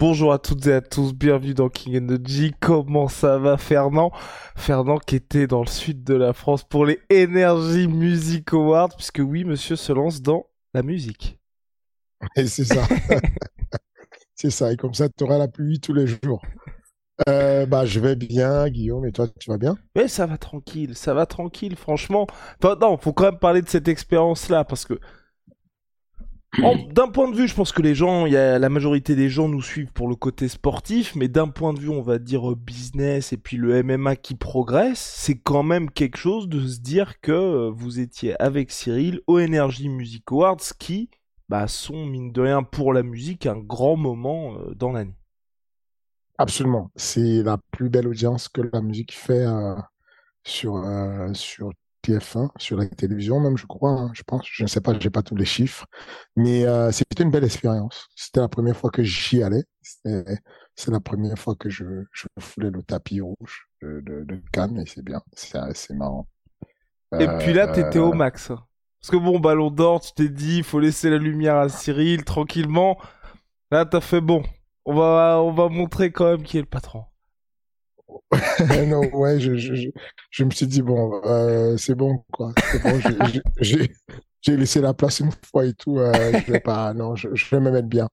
Bonjour à toutes et à tous, bienvenue dans King Energy. Comment ça va Fernand? Fernand qui était dans le sud de la France pour les Energy Music Awards, puisque oui, monsieur se lance dans la musique. Et c'est ça. c'est ça, et comme ça, tu auras la pluie tous les jours. Euh, bah, je vais bien, Guillaume, et toi, tu vas bien? Oui, ça va tranquille, ça va tranquille, franchement. Enfin, non, faut quand même parler de cette expérience-là, parce que d'un point de vue, je pense que les gens, y a la majorité des gens nous suivent pour le côté sportif, mais d'un point de vue, on va dire business et puis le MMA qui progresse, c'est quand même quelque chose de se dire que euh, vous étiez avec Cyril au Energy Music Awards qui bah, sont mine de rien pour la musique un grand moment euh, dans l'année. Absolument, c'est la plus belle audience que la musique fait euh, sur sur TF1 sur la télévision même, je crois, hein, je pense. Je ne sais pas, j'ai pas tous les chiffres, mais euh, c'était une belle expérience. C'était la première fois que j'y allais. C'est la première fois que je, je foulais le tapis rouge de, de, Cannes et c'est bien, c'est marrant. Et puis là, tu étais au euh, max. Parce que bon, Ballon d'Or, tu t'es dit, il faut laisser la lumière à Cyril tranquillement. Là, t'as fait bon. On va, on va montrer quand même qui est le patron. Non, ouais, je, je, je, me suis dit, bon, euh, c'est bon, quoi. Bon, j'ai laissé la place une fois et tout. Euh, je vais pas, non, je, je, vais me mettre bien.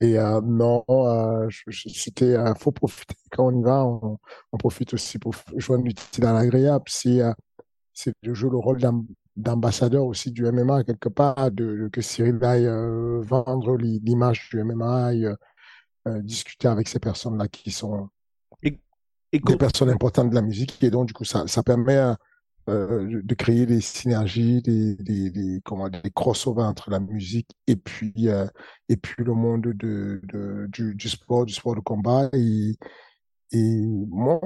Et euh, non, euh, c'était, faut profiter quand on y va. On, profite aussi pour joindre l'utile à l'agréable. C'est de jouer le rôle d'ambassadeur aussi du MMA quelque part, de, que Cyril aille vendre l'image du MMA, discuter avec ces personnes-là qui sont des personnes importantes de la musique. Et donc, du coup, ça, ça permet euh, de créer des synergies, des, des, des, comment, des crossovers entre la musique et puis, euh, et puis le monde de, de, du, du sport, du sport de combat. Et, et moi,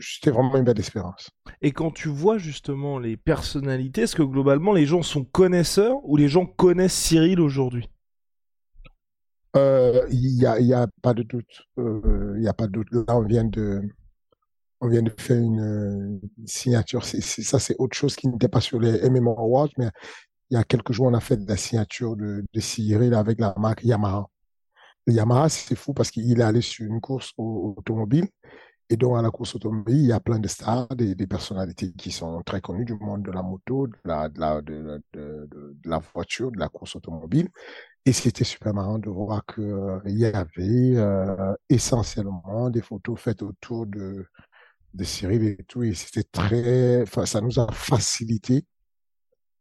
c'était vraiment une belle expérience. Et quand tu vois justement les personnalités, est-ce que globalement les gens sont connaisseurs ou les gens connaissent Cyril aujourd'hui? Euh, Il n'y a, y a pas de doute. Il n'y a pas de doute. Là, on vient de, on vient de faire une, signature. ça, c'est autre chose qui n'était pas sur les MMA Awards, mais il y a quelques jours, on a fait la signature de, de Cyril avec la marque Yamaha. Yamaha, c'est fou parce qu'il est allé sur une course automobile. Et donc, à la course automobile, il y a plein de stars, des, des personnalités qui sont très connues du monde de la moto, de la voiture, de la course automobile. Et c'était super marrant de voir qu'il euh, y avait euh, essentiellement des photos faites autour de, de Cyril et tout. Et c'était très, ça nous a facilité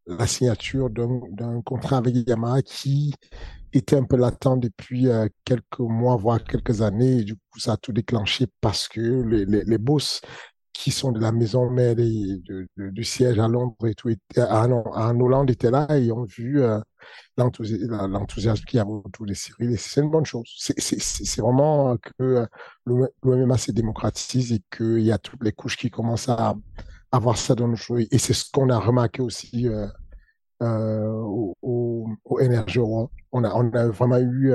la signature d'un contrat avec Yamaha qui était un peu latent depuis euh, quelques mois, voire quelques années. Et du coup, ça a tout déclenché parce que les, les, boss qui sont de la maison mère du siège à Londres et tout, à, en Hollande étaient là et ont vu euh, l'enthousiasme qu'il y a autour des Cyril. Et c'est une bonne chose. C'est vraiment que euh, le, MMA se démocratise et qu'il y a toutes les couches qui commencent à, avoir ça dans nos choses. Et c'est ce qu'on a remarqué aussi euh, euh, au, au, On a, on a vraiment eu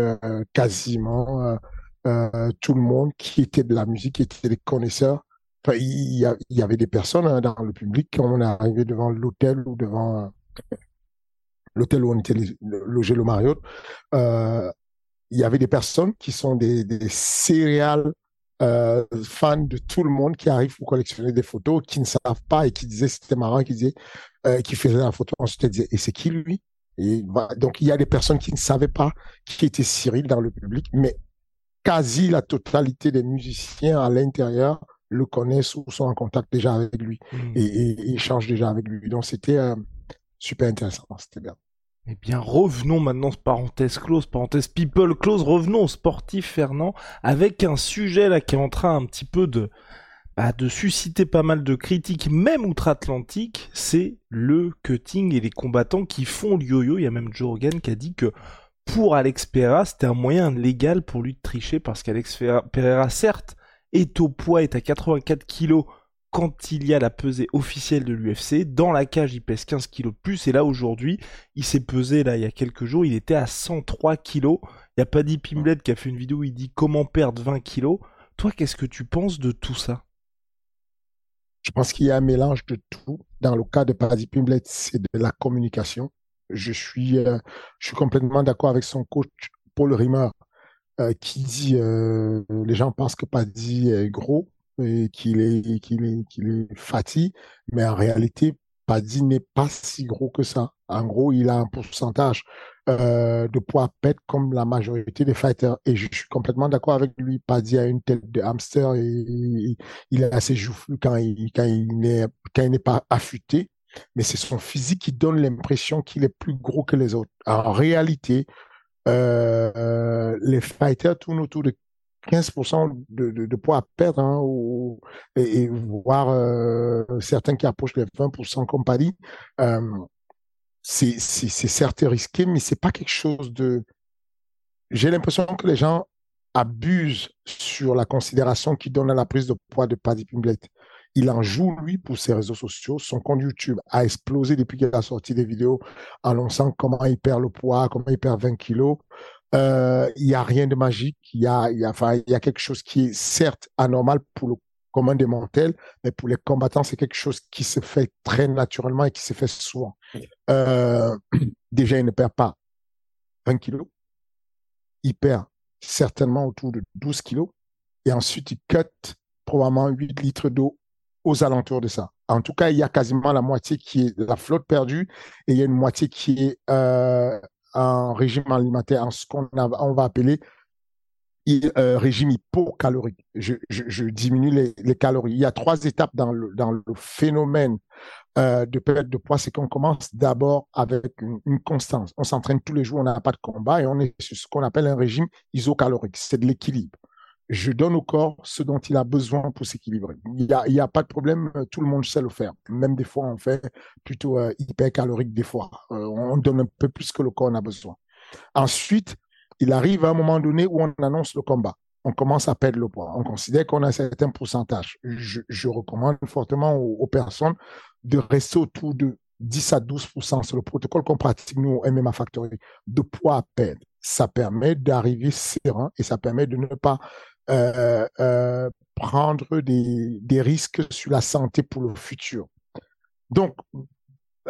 quasiment tout le monde qui était de la musique, qui était des connaisseurs. Il, y, avait des personnes hein, dans le public on est arrivé devant l'hôtel ou devant l'hôtel où on était logé le Marriott, euh, il y avait des personnes qui sont des, des céréales euh, fans de tout le monde qui arrivent pour collectionner des photos, qui ne savent pas et qui disaient c'était marrant, qui disaient, euh, qui faisaient la photo ensuite ils disaient et c'est qui lui? Et donc il y a des personnes qui ne savaient pas qui était Cyril dans le public, mais quasi la totalité des musiciens à l'intérieur le connaissent ou sont en contact déjà avec lui mmh. et, et, et, échangent déjà avec lui. Donc c'était euh, super intéressant, c'était bien. Eh bien, revenons maintenant, parenthèse close, parenthèse people close, revenons au sportif Fernand, avec un sujet là qui est en train un petit peu de, bah, de susciter pas mal de critiques, même outre-Atlantique, c'est le cutting et les combattants qui font le yo-yo. Il y a même Joe Rogan qui a dit que pour Alex Pereira, c'était un moyen légal pour lui de tricher parce qu'Alex Pereira, certes, est au poids, est à 84 kilos quand il y a la pesée officielle de l'UFC. Dans la cage, il pèse 15 kilos de plus. Et là, aujourd'hui, il s'est pesé, là, il y a quelques jours, il était à 103 kilos. Il y a Paddy Pimblett qui a fait une vidéo où il dit comment perdre 20 kilos. Toi, qu'est-ce que tu penses de tout ça? Je pense qu'il y a un mélange de tout. Dans le cas de Paddy Pimblett, c'est de la communication. Je suis, euh, je suis complètement d'accord avec son coach Paul Rimmer euh, qui dit euh, les gens pensent que Paddy est gros et est fatigué, mais en réalité, Paddy n'est pas si gros que ça. En gros, il a un pourcentage euh, de poids à perdre comme la majorité des fighters. Et je suis complètement d'accord avec lui. Paddy a une tête de hamster et il est assez joufflu quand il, quand il n'est, quand il n'est pas affûté. Mais c'est son physique qui donne l'impression qu'il est plus gros que les autres. En réalité, euh, les fighters tournent autour de 15% de, poids à perdre, hein, ou, et, et, voire euh, certains qui approchent les 20% comme Paris. Euh, c'est certes risqué, mais c'est pas quelque chose de. J'ai l'impression que les gens abusent sur la considération qu'ils donnent à la prise de poids de Paddy Pimblett. Il en joue, lui, pour ses réseaux sociaux. Son compte YouTube a explosé depuis qu'il a sorti des vidéos annonçant comment il perd le poids, comment il perd 20 kilos. Euh, il n'y a rien de magique. Il y a, y, a, enfin, y a quelque chose qui est certes anormal pour le commun des mortels, mais pour les combattants, c'est quelque chose qui se fait très naturellement et qui se fait souvent. Euh, déjà, il ne perd pas 20 kilos. Il perd certainement autour de 12 kilos. Et ensuite, il cut probablement 8 litres d'eau aux alentours de ça. En tout cas, il y a quasiment la moitié qui est la flotte perdue et il y a une moitié qui est euh, un régime alimentaire, en ce qu'on on va appeler euh, régime hypocalorique. Je, diminue les, calories. Il y a trois étapes dans le, phénomène euh, de perte de poids. C'est qu'on commence d'abord avec une, constance. On s'entraîne tous les jours, on n'a pas de combat et on est sur ce qu'on appelle un régime isocalorique. C'est de l'équilibre je donne au corps ce dont il a besoin pour s'équilibrer. Il n'y a, a pas de problème, tout le monde sait le faire. Même des fois, on fait plutôt euh, hyper calorique des fois. Euh, on donne un peu plus que le corps en a besoin. Ensuite, il arrive à un moment donné où on annonce le combat. On commence à perdre le poids. On considère qu'on a un certain pourcentage. Je, recommande fortement aux, personnes de rester autour de 10 à 12% C'est le protocole qu'on pratique nous au MMA Factory de poids à perdre. Ça permet d'arriver serein et ça permet de ne pas prendre des, risques sur la santé pour le futur. Donc,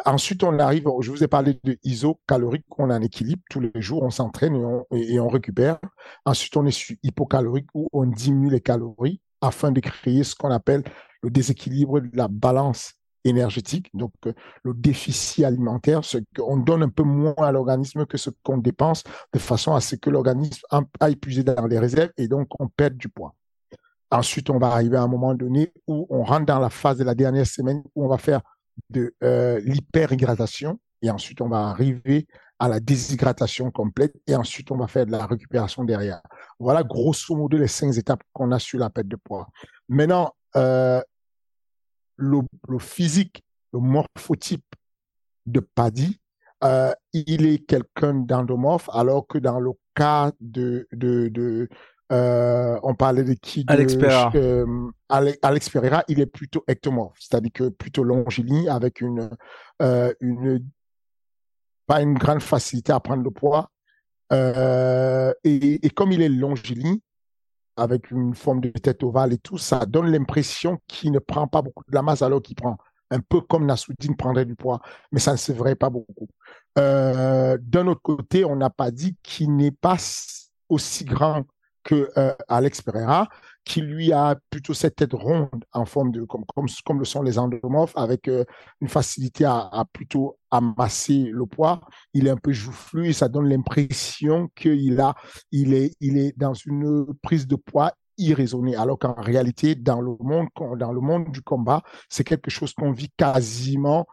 ensuite, on arrive, je vous ai parlé de isocalorique, on a un équilibre tous les jours, on s'entraîne et on, et on récupère. Ensuite, on est sur hypocalorique où on diminue les calories afin de créer ce qu'on appelle le déséquilibre de la balance énergétique, donc euh, le déficit alimentaire, ce qu'on donne un peu moins à l'organisme que ce qu'on dépense, de façon à ce que l'organisme a épuisé dans les réserves et donc on perd du poids. Ensuite, on va arriver à un moment donné où on rentre dans la phase de la dernière semaine où on va faire de euh, l'hyperhydratation et ensuite on va arriver à la déshydratation complète et ensuite on va faire de la récupération derrière. Voilà grosso modo les cinq étapes qu'on a sur la perte de poids. Maintenant, euh, le, le physique, le morphotype de Paddy, euh, il est quelqu'un d'endomorphe, alors que dans le cas de, de, de euh, on parlait de qui de, Alex Pereira. Euh, Alex Pereira, il est plutôt ectomorphe, c'est-à-dire que plutôt longiligne avec une, une pas une grande facilité à prendre le poids. Et, et, comme il est longiligne, avec une forme de tête ovale et tout, ça donne l'impression qu'il ne prend pas beaucoup de la masse alors qu'il prend un peu comme Nassoudine prendrait du poids, mais ça ne se verrait pas beaucoup. Euh, D'un autre côté, on n'a pas dit qu'il n'est pas aussi grand que euh, Alex Pereira, qui lui a plutôt cette tête ronde en forme de comme comme, le sont les endomorphes, avec euh, une facilité à, à, plutôt amasser le poids. Il est un peu joufflu et ça donne l'impression qu'il a il est il est dans une prise de poids irraisonnée, alors qu'en réalité dans le monde dans le monde du combat, c'est quelque chose qu'on vit quasiment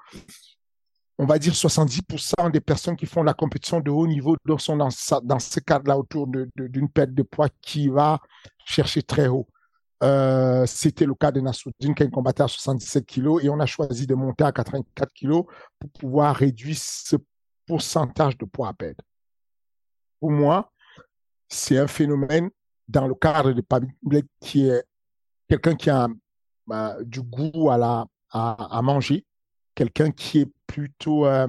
on va dire 70% des personnes qui font la compétition de haut niveau sont dans, ce cadre-là autour d'une perte de poids qui va chercher très haut. Euh, c'était le cas de Nassoudine qui combattait à 77 kg et on a choisi de monter à 84 kg pour pouvoir réduire ce pourcentage de poids à perdre. Pour moi, c'est un phénomène dans le cadre de Pablo qui est quelqu'un qui a bah, du goût à, manger, quelqu'un qui est plutôt, euh,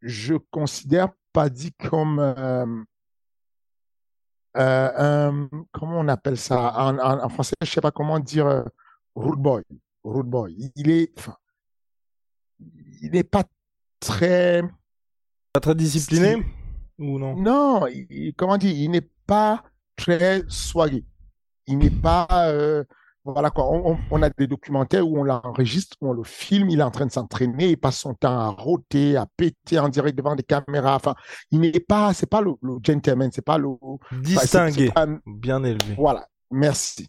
je considère pas dit comme euh, euh, comment on appelle ça? En, français, je sais pas comment dire rude boy, rude boy. Il est, il n'est pas très, pas très discipliné? Ou non? Non, comment dire, il n'est pas très soigné. Il n'est pas voilà quoi. On, a des documentaires où on l'enregistre, où on le filme, il est en train de s'entraîner, il passe son temps à rôter, à péter en direct devant des caméras. Enfin, il n'est pas, c'est pas le, gentleman, c'est pas le distingué, bien élevé. Voilà. Merci.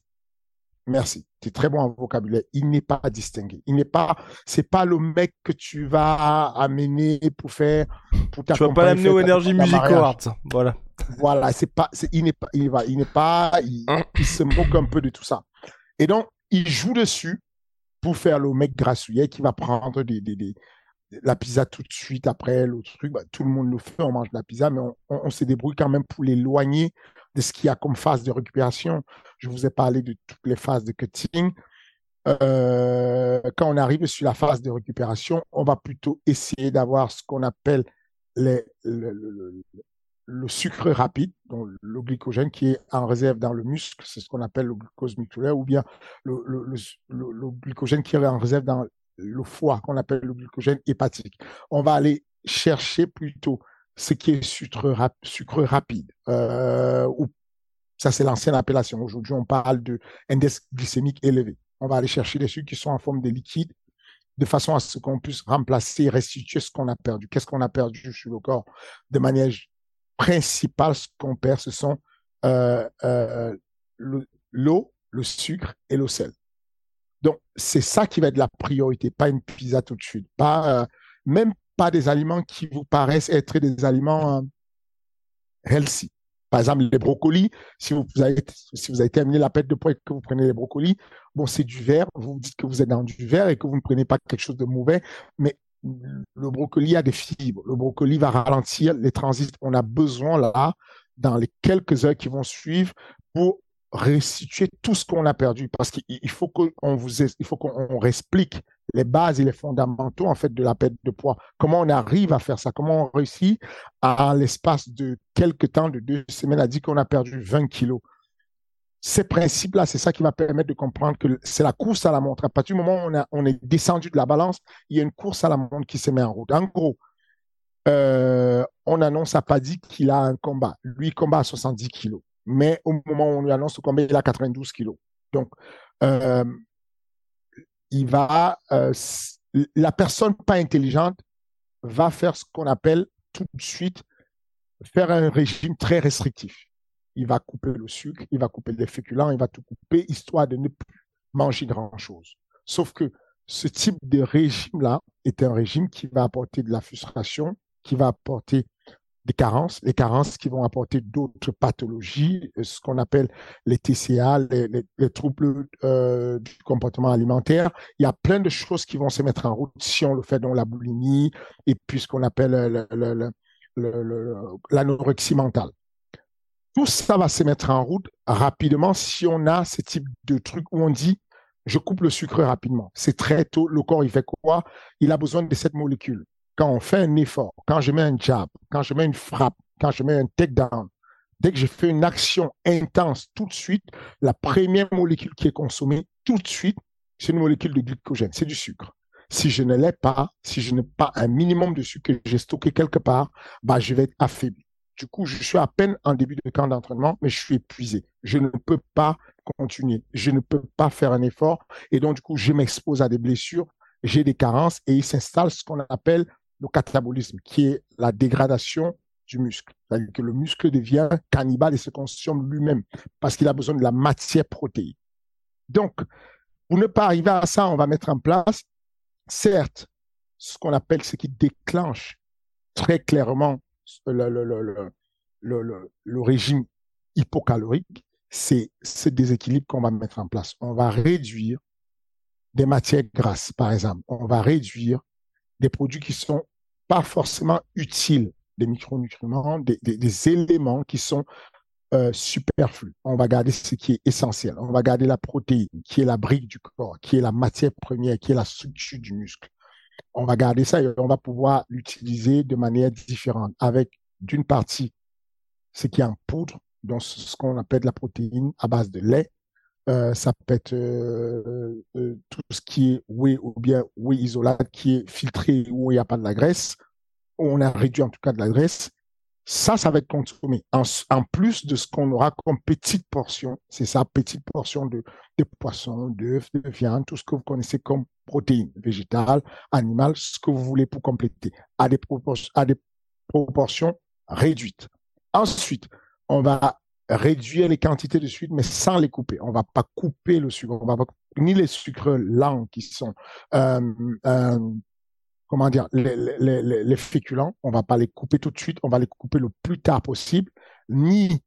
Merci. Tu es très bon en vocabulaire. Il n'est pas distingué. Il n'est pas, c'est pas le mec que tu vas amener pour faire, pour Tu vas pas l'amener au Energy Music Awards. Voilà. Voilà. C'est pas, il n'est pas, il va, il n'est pas, il, se moque un peu de tout ça. Et donc, il joue dessus pour faire le mec grassouillet qui va prendre la pizza tout de suite après l'autre truc. Bah, tout le monde le fait, on mange la pizza, mais on, se débrouille quand même pour l'éloigner de ce qu'il y a comme phase de récupération. Je vous ai parlé de toutes les phases de cutting. Euh, quand on arrive sur la phase de récupération, on va plutôt essayer d'avoir ce qu'on appelle les, le, le sucre rapide, donc le glycogène qui est en réserve dans le muscle, c'est ce qu'on appelle le glucose musculaire, ou bien le, le, glycogène qui est en réserve dans le foie, qu'on appelle le glycogène hépatique. On va aller chercher plutôt ce qui est sucre, rapide, euh, ça c'est l'ancienne appellation. Aujourd'hui, on parle de glycémique élevé. On va aller chercher des sucres qui sont en forme de liquide, de façon à ce qu'on puisse remplacer, restituer ce qu'on a perdu. Qu'est-ce qu'on a perdu sur le corps? De manière principales qu'on perd, ce sont euh, euh, l'eau, le sucre et le sel. Donc, c'est ça qui va être la priorité, pas une pizza tout de suite, pas euh, même pas des aliments qui vous paraissent être des aliments healthy. Par exemple, les brocolis, si vous, avez, si vous terminé la perte de poids et que vous prenez les brocolis, bon, c'est du vert, vous dites que vous êtes dans du vert et que vous ne prenez pas quelque chose de mauvais, mais le brocoli a des fibres. Le brocoli va ralentir les transits. On a besoin là, dans les quelques heures qui vont suivre, pour restituer tout ce qu'on a perdu. Parce qu'il faut qu'on vous, il faut qu'on explique les bases et les fondamentaux en fait de la perte de poids. Comment on arrive à faire ça? Comment on réussit à, l'espace de quelques temps, de deux semaines, à dire qu'on a perdu 20 kilos? Ces principes-là, c'est ça qui va permettre de comprendre que c'est la course à la montre. À partir du moment où on, est descendu de la balance, il y a une course à la montre qui se met en route. En gros, euh, on annonce à Paddy qu'il a un combat. Lui, il combat à 70 kilos. Mais au moment où on lui annonce le combat, il a 92 kilos. Donc, euh, il va, euh, la personne pas intelligente va faire ce qu'on appelle tout de suite faire un régime très restrictif il va couper le sucre, il va couper les féculents, il va tout couper, histoire de ne plus manger grand-chose. Sauf que ce type de régime-là est un régime qui va apporter de la frustration, qui va apporter des carences, les carences qui vont apporter d'autres pathologies, ce qu'on appelle les TCA, les, troubles euh, du comportement alimentaire. Il y a plein de choses qui vont se mettre en route si on le fait dans la boulimie et puis ce qu'on appelle l'anorexie mentale tout ça va se mettre en route rapidement si on a ce type de truc où on dit je coupe le sucre rapidement. C'est très tôt. Le corps, il fait quoi? Il a besoin de cette molécule. Quand on fait un effort, quand je mets un jab, quand je mets une frappe, quand je mets un takedown, dès que je fais une action intense, tout de suite, la première molécule qui est consommée, tout de suite, c'est une molécule de glycogène, c'est du sucre. Si je ne l'ai pas, si je n'ai pas un minimum de sucre que j'ai stocké quelque part, bah, je vais être affaibli. Du coup, je suis à peine en début de camp d'entraînement, mais je suis épuisé. Je ne peux pas continuer. Je ne peux pas faire un effort. Et donc, du coup, je m'expose à des blessures, j'ai des carences et il s'installe ce qu'on appelle le catabolisme, qui est la dégradation du muscle. C'est-à-dire que le muscle devient cannibale et se consomme lui-même parce qu'il a besoin de la matière protéine. Donc, pour ne pas arriver à ça, on va mettre en place, certes, ce qu'on appelle ce qui déclenche très clairement le, régime hypocalorique, c'est ce déséquilibre qu'on va mettre en place. On va réduire des matières grasses, par exemple. On va réduire des produits qui sont pas forcément utiles, des micronutriments, des éléments qui sont euh, superflus. On va garder ce qui est essentiel. On va garder la protéine, qui est la brique du corps, qui est la matière première, qui est la structure du muscle. On va garder ça et on va pouvoir l'utiliser de manière différente avec d'une partie ce qui est en poudre, donc ce qu'on appelle la protéine à base de lait. Euh, ça peut être euh, euh, tout ce qui est whey ou bien whey isolate qui est filtré où il n'y a pas de la graisse. On a réduit en tout cas de la graisse. Ça, ça va être consommé. En, plus de ce qu'on aura comme petite portion, c'est ça, petite portion de, de poisson, d'œufs, de viande, tout ce que vous connaissez comme protéines végétales, animales, ce que vous voulez pour compléter, à des, proportions, réduites. Ensuite, on va réduire les quantités de sucre, mais sans les couper. On va pas couper le sucre, on va ni les sucres lents qui sont euh, euh, comment dire, les, féculents, on va pas les couper tout de suite, on va les couper le plus tard possible, ni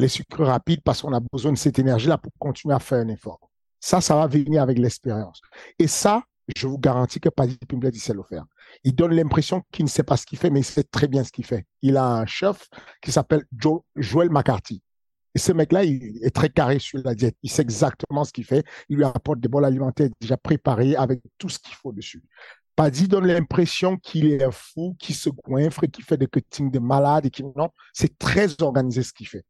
les sucres rapides parce qu'on a besoin de cette énergie-là pour continuer à faire un effort. Ça, ça va venir avec l'expérience. Et ça, je vous garantis que Paddy Pimblett, il sait le faire. Il donne l'impression qu'il ne sait pas ce qu'il fait, mais il sait très bien ce qu'il fait. Il a un chef qui s'appelle Joe, Joel McCarthy. Et ce mec-là, il est très carré sur la diète. Il sait exactement ce qu'il fait. Il lui apporte des bols alimentaires déjà préparés avec tout ce qu'il faut dessus. Paddy donne l'impression qu'il est un fou, qu'il se coinfre, qu'il fait des cuttings de malade et non, c'est très organisé ce qu'il fait.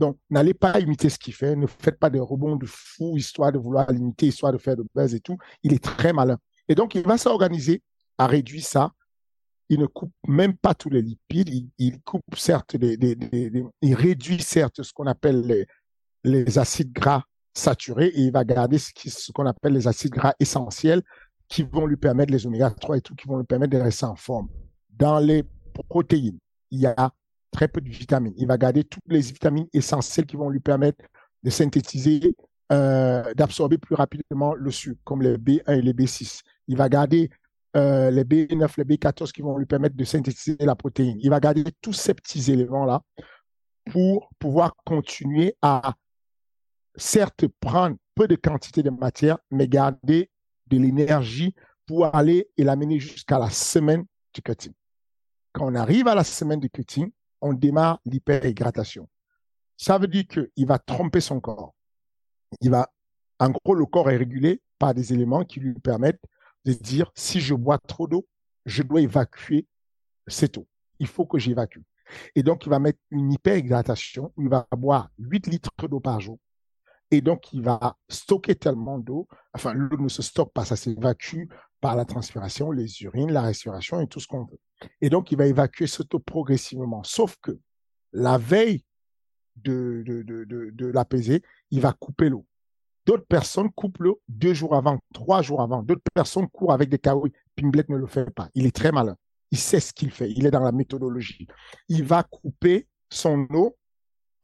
Donc, n'allez pas imiter ce qu'il fait. Ne faites pas des rebonds de fou, histoire de vouloir limiter, histoire de faire de buzz et tout. Il est très malin. Et donc, il va s'organiser à réduire ça. Il ne coupe même pas tous les lipides. Il, coupe certes, des, il réduit certes ce qu'on appelle les, les acides gras saturés et il va garder ce qu'on appelle les acides gras essentiels qui vont lui permettre, les oméga 3 et tout, qui vont lui permettre de rester en forme. Dans les protéines, il y a très peu de vitamines. Il va garder toutes les vitamines essentielles qui vont lui permettre de synthétiser, euh, d'absorber plus rapidement le sucre, comme les B1 et les B6. Il va garder euh, les B9, les B14 qui vont lui permettre de synthétiser la protéine. Il va garder tous ces petits éléments-là pour pouvoir continuer à, certes, prendre peu de quantité de matière, mais garder de l'énergie pour aller et l'amener jusqu'à la semaine du cutting. Quand on arrive à la semaine du cutting, on démarre l'hyperhydratation. Ça veut dire qu'il va tromper son corps. Il va, en gros, le corps est régulé par des éléments qui lui permettent de dire si je bois trop d'eau, je dois évacuer cette eau. Il faut que j'évacue. Et donc, il va mettre une hyperhydratation. Il va boire 8 litres d'eau par jour. Et donc, il va stocker tellement d'eau. Enfin, l'eau ne se stocke pas, ça s'évacue par la transpiration, les urines, la respiration et tout ce qu'on veut. Et donc, il va évacuer cette eau progressivement. Sauf que la veille de, de, l'apaiser, il va couper l'eau. D'autres personnes coupent l'eau deux jours avant, trois jours avant. D'autres personnes courent avec des kawaii. Pimblet ne le fait pas. Il est très malin. Il sait ce qu'il fait. Il est dans la méthodologie. Il va couper son eau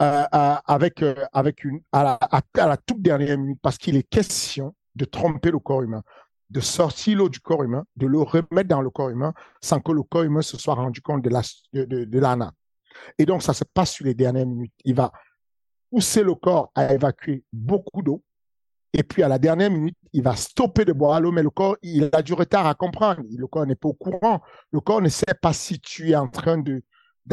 euh, euh, avec, euh, avec une, à la, toute dernière minute parce qu'il est question de tromper le corps humain, de sortir l'eau du corps humain, de le remettre dans le corps humain sans que le corps humain se soit rendu compte de la, de, de, l'ANA. Et donc, ça se passe sur les dernières minutes. Il va pousser le corps à évacuer beaucoup d'eau. Et puis, à la dernière minute, il va stopper de boire l'eau, mais le corps, il a du retard à comprendre. Le corps n'est pas au courant. Le corps ne sait pas si tu es en train de,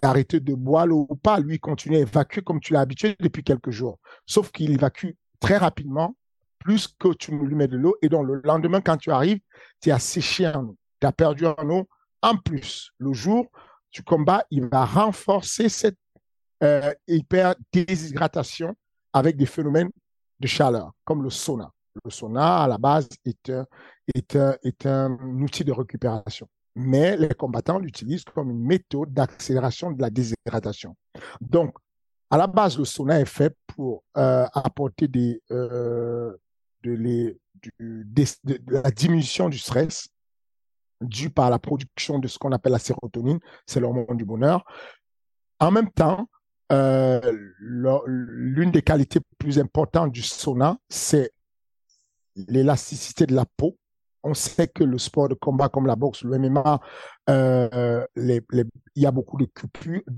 d'arrêter de boire l'eau ou pas. Lui, il continue à évacuer comme tu l'as habitué depuis quelques jours. Sauf qu'il évacue très rapidement, plus que tu ne lui mets de l'eau. Et donc, le lendemain, quand tu arrives, tu as séché en eau. Tu as perdu en eau. En plus, le jour du combat, il va renforcer cette euh, hyper déshydratation avec des phénomènes de chaleur, comme le sauna. Le sauna, à la base, est un outil de récupération mais les combattants l'utilisent comme une méthode d'accélération de la déshydratation. Donc, à la base, le sauna est fait pour euh, apporter euh, de, la diminution du stress dû par la production de ce qu'on appelle la sérotonine, c'est l'hormone du bonheur. En même temps, euh, l'une des qualités plus importantes du sauna, c'est l'élasticité de la peau on sait que le sport de combat comme la boxe, le MMA, euh, il y a beaucoup de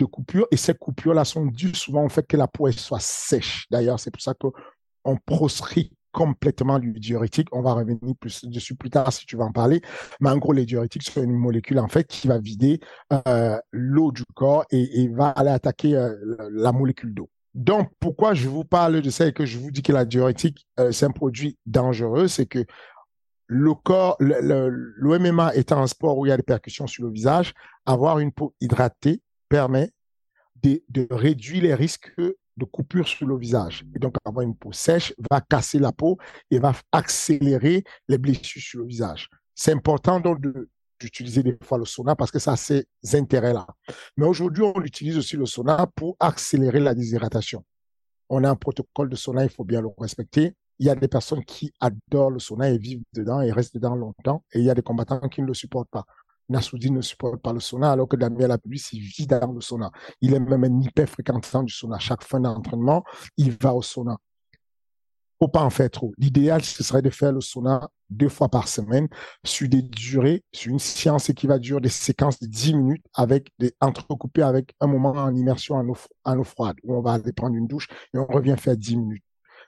coupures, et ces coupures-là sont dues souvent au fait que la peau soit sèche. D'ailleurs, c'est pour ça qu'on proscrit complètement du diurétique. On va revenir plus dessus plus tard si tu vas en parler. Mais en gros, les diurétiques sont une molécule en qui va vider euh, l'eau du corps et, va aller attaquer euh, la molécule d'eau. Donc, pourquoi je vous parle de ça et que je vous dis que la diurétique, c'est un produit dangereux, c'est que le corps, l'OMMA étant un sport où il y a des percussions sur le visage, avoir une peau hydratée permet de, réduire les risques de coupure sur le visage. Et donc, avoir une peau sèche va casser la peau et va accélérer les blessures sur le visage. C'est important donc d'utiliser des fois le sauna parce que ça a ces intérêts-là. Mais aujourd'hui, on utilise aussi le sauna pour accélérer la déshydratation. On a un protocole de sauna, il faut bien le respecter il y a des personnes qui adorent le sauna et vivent dedans et restent dedans longtemps. Et il y a des combattants qui ne le supportent pas. Nassoudi ne supporte pas le sauna, alors que Damien Lapulus, il vit dans le sauna. Il est même un hyper fréquentant du sauna. Chaque fin d'entraînement, il va au sauna. Faut pas en faire trop. L'idéal, ce serait de faire le sauna deux fois par semaine sur des durées, sur une séance qui va durer des séquences de 10 minutes avec entrecoupées avec un moment en immersion en eau, en eau froide où on va aller prendre une douche et on revient faire 10 minutes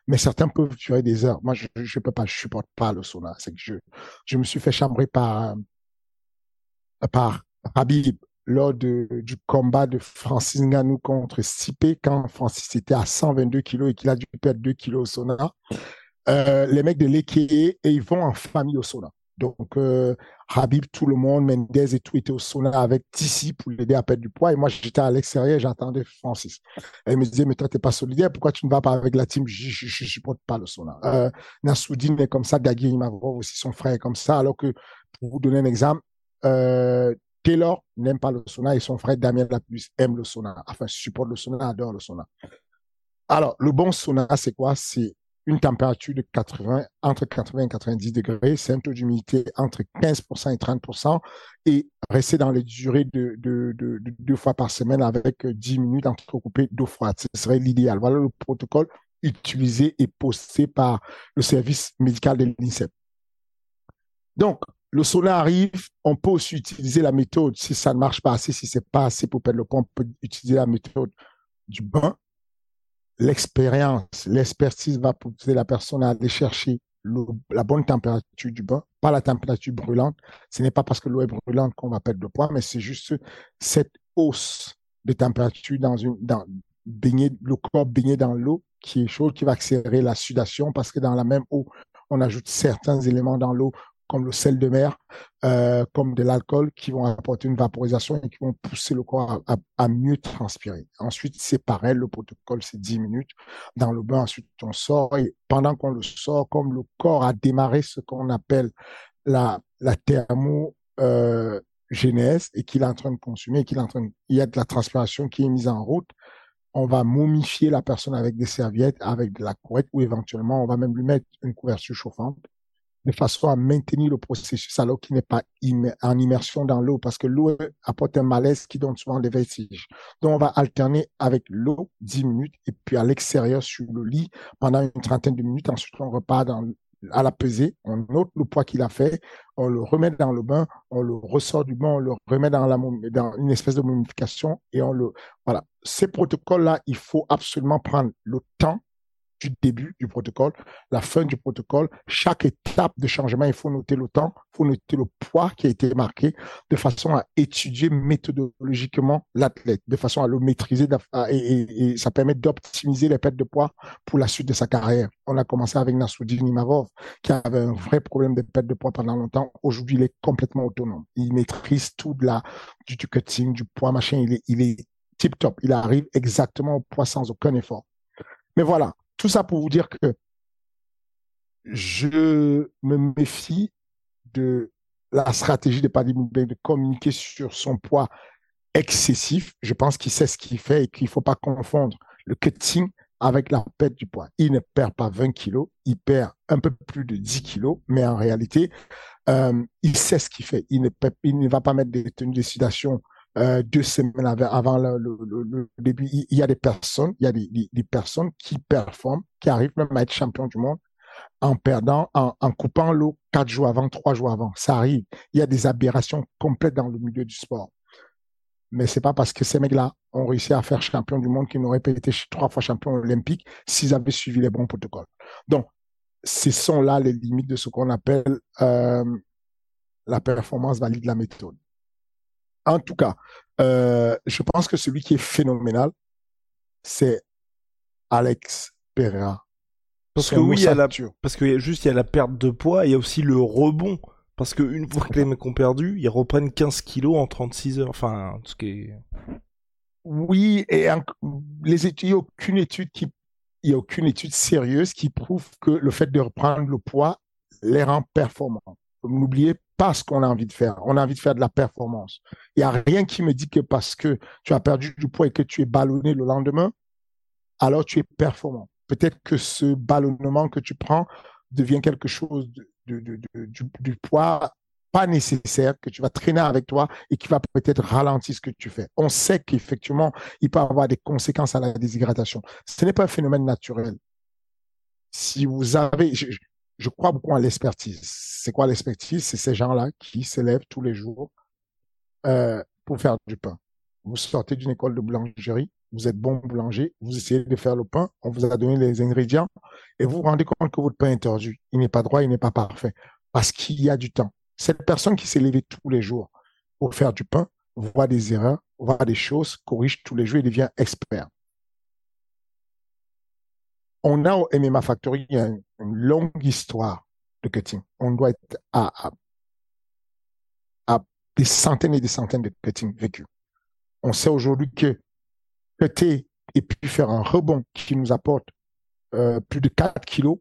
mais certains peuvent durer des heures. Moi, je ne peux pas, je supporte pas le sauna. C'est que je, me suis fait chambrer par, par Habib lors du combat de Francis Ngannou contre Stipe quand Francis était à 122 kilos et qu'il a dû perdre 2 kilos au sauna. Euh, les mecs de l'Ekeye, et ils vont en famille au sauna. Donc, euh, Habib, tout le monde, Mendez et tout au sauna avec Tissi pour l'aider à perdre du poids. Et moi, j'étais à l'extérieur, j'entendais Francis. Elle me disait, mais toi, t'es pas solidaire, pourquoi tu ne vas pas avec la team? Je ne supporte pas le sauna. Euh, Nassoudine est comme ça, Gagui Mavrov aussi, son frère est comme ça. Alors que, pour vous donner un exemple, euh, Taylor n'aime pas le sauna et son frère Damien Lapus aime le sauna. Enfin, supporte le sauna, adore le sauna. Alors, le bon sauna, c'est quoi? C'est une température de 80, entre 80 et 90 degrés, c'est un taux d'humidité entre 15% et 30% et rester dans les durées de, de, de, deux fois par semaine avec 10 minutes entrecoupées d'eau froide. Ce serait l'idéal. Voilà le protocole utilisé et posté par le service médical de l'INSEP. Donc, le sauna arrive, on peut aussi utiliser la méthode, si ça ne marche pas assez, si c'est pas assez pour perdre le poids, on peut utiliser la méthode du bain l'expérience, l'expertise va pousser la personne à aller chercher la bonne température du bain, pas la température brûlante. Ce n'est pas parce que l'eau est brûlante qu'on va perdre de poids, mais c'est juste cette hausse de température dans une, dans, baigner, le corps baigné dans l'eau qui est chaude, qui va accélérer la sudation parce que dans la même eau, on ajoute certains éléments dans l'eau comme le sel de mer, euh, comme de l'alcool, qui vont apporter une vaporisation et qui vont pousser le corps à, mieux transpirer. Ensuite, c'est pareil, le protocole, c'est 10 minutes dans le bain. Ensuite, on sort et pendant qu'on le sort, comme le corps a démarré ce qu'on appelle la, la euh, et qu'il est en train de consommer, qu'il il y a de la transpiration qui est mise en route, on va momifier la personne avec des serviettes, avec de la couette ou éventuellement on va même lui mettre une couverture chauffante de façon à maintenir le processus alors qu'il n'est pas en immersion dans l'eau parce que l'eau apporte un malaise qui donne souvent des vertiges. Donc, on va alterner avec l'eau 10 minutes et puis à l'extérieur sur le lit pendant une trentaine de minutes. Ensuite, on repart dans, à la pesée, on note le poids qu'il a fait, on le remet dans le bain, on le ressort du bain, on le remet dans, la, dans une espèce de momification et on le, voilà. Ces protocoles-là, il faut absolument prendre le temps du début du protocole, la fin du protocole, chaque étape de changement, il faut noter le temps, il faut noter le poids qui a été marqué, de façon à étudier méthodologiquement l'athlète, de façon à le maîtriser, et, ça permet d'optimiser les pertes de poids pour la suite de sa carrière. On a commencé avec Nassoudine Imavov, qui avait un vrai problème de perte de poids pendant longtemps. Aujourd'hui, il est complètement autonome. Il maîtrise tout de la, du, cutting, du poids, machin. Il est, il est tip top. Il arrive exactement au poids sans aucun effort. Mais voilà, tout ça pour vous dire que je me méfie de la stratégie de Paddy Moubaye de communiquer sur son poids excessif. Je pense qu'il sait ce qu'il fait et qu'il ne faut pas confondre le cutting avec la perte du poids. Il ne perd pas 20 kilos, il perd un peu plus de 10 kilos, mais en réalité, euh, il sait ce qu'il fait. Il ne, il ne va pas mettre des tenues de sidation euh, deux semaines avant, le, début, il y a des personnes, il y a des, personnes qui performent, qui arrivent même à être champion du monde en perdant, en, coupant l'eau quatre jours avant, trois jours avant. Ça arrive. Il y a des aberrations complètes dans le milieu du sport. Mais c'est pas parce que ces mecs-là ont réussi à faire champion du monde qu'ils n'auraient pas été trois fois champion olympique s'ils avaient suivi les bons protocoles. Donc, ce sont là les limites de ce qu'on appelle euh, la performance valide de la méthode. En tout cas, euh, je pense que celui qui est phénoménal, c'est Alex Pereira. Parce que oui, il y a la, parce que juste il y a la perte de poids, il y a aussi le rebond. Parce qu'une fois que les mecs ont perdu, ils reprennent 15 kilos en 36 heures. Enfin, ce qui est... Oui, et les études, il n'y a aucune étude qui, il y a aucune étude sérieuse qui prouve que le fait de reprendre le poids les rend performants. N'oubliez pas ce qu'on a envie de faire. On a envie de faire de la performance. Il n'y a rien qui me dit que parce que tu as perdu du poids et que tu es ballonné le lendemain, alors tu es performant. Peut-être que ce ballonnement que tu prends devient quelque chose de, du, poids pas nécessaire que tu vas traîner avec toi et qui va peut-être ralentir ce que tu fais. On sait qu'effectivement, il peut avoir des conséquences à la déshydratation. Ce n'est pas un phénomène naturel. Si vous avez, crois beaucoup en l'expertise. C'est quoi l'expertise? C'est ces gens-là qui se lèvent tous les jours euh, pour faire du pain. Vous sortez d'une école de boulangerie, vous êtes bon boulanger, vous essayez de faire le pain, on vous a donné les ingrédients et vous vous rendez compte que votre pain est tordu. Il n'est pas droit, il n'est pas parfait parce qu'il y a du temps. Cette personne qui s'est levée tous les jours pour faire du pain voit des erreurs, voit des choses, corrige tous les jours et devient expert. On a au MMA Factory une, longue histoire de cutting. On doit être à, des centaines et des centaines de cutting vécus. On sait aujourd'hui que et puis faire un rebond qui nous apporte euh, plus de 4 kilos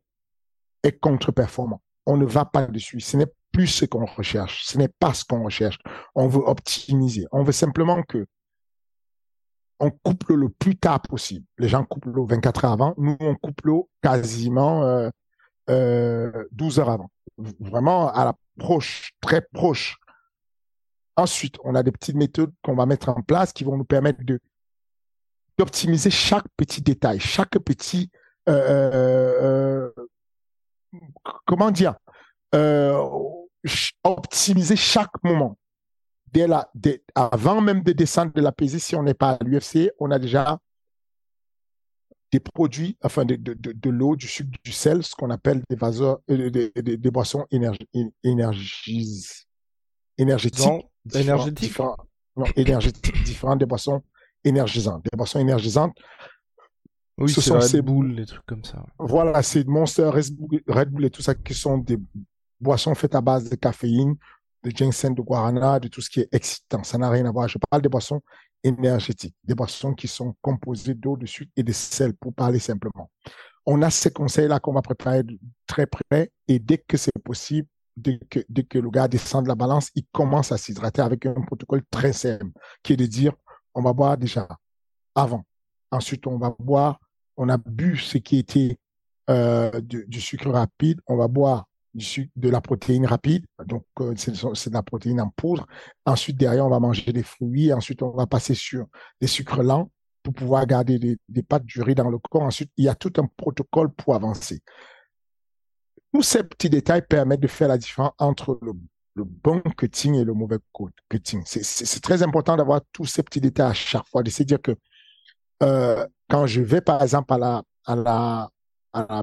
est contre-performant. On ne va pas dessus. Ce n'est plus ce qu'on recherche. Ce n'est pas ce qu'on recherche. On veut optimiser. On veut simplement que on coupe le plus tard possible. Les gens coupent l'eau 24 heures avant. Nous, on coupe l'eau quasiment euh, euh, 12 heures avant. Vraiment à l'approche, très proche. Ensuite, on a des petites méthodes qu'on va mettre en place qui vont nous permettre d'optimiser chaque petit détail, chaque petit, euh, euh, euh, comment dire, optimiser chaque moment. Dès la, avant même de descendre de la pesée, si on n'est pas à l'UFC, on a déjà des produits, enfin de, de, de, l'eau, du sucre, du sel, ce qu'on appelle des, vaseurs, des, des, boissons énergétiques. énergétiques? non, énergétiques, différentes des boissons énergisantes. Des boissons énergisantes. Oui, ce sont ces boules, des trucs comme ça. Voilà, c'est Monster, Red Bull et tout ça qui sont des boissons faites à base de caféine, de ginseng, de guarana, de tout ce qui est excitant. Ça n'a rien à voir. Je parle des boissons énergétiques, des boissons qui sont composées d'eau, de sucre et de sel, pour parler simplement. On a ces conseils-là qu'on va préparer très près et dès que c'est possible, dès que, le gars descend de la balance, il commence à s'hydrater avec un protocole très simple, qui est de dire, on va boire déjà avant. Ensuite, on va boire, on a bu ce qui était euh, du, sucre rapide, on va boire du de la protéine rapide, donc euh, c'est de la protéine en poudre. Ensuite, derrière, on va manger des fruits. Ensuite, on va passer sur des sucres lents pour pouvoir garder des, pâtes durées dans le corps. Ensuite, il y a tout un protocole pour avancer. Tous ces petits détails permettent de faire la différence entre le bon cutting et le mauvais cutting. C'est très important d'avoir tous ces petits détails à chaque fois, de se dire que euh, quand je vais par exemple à à la, à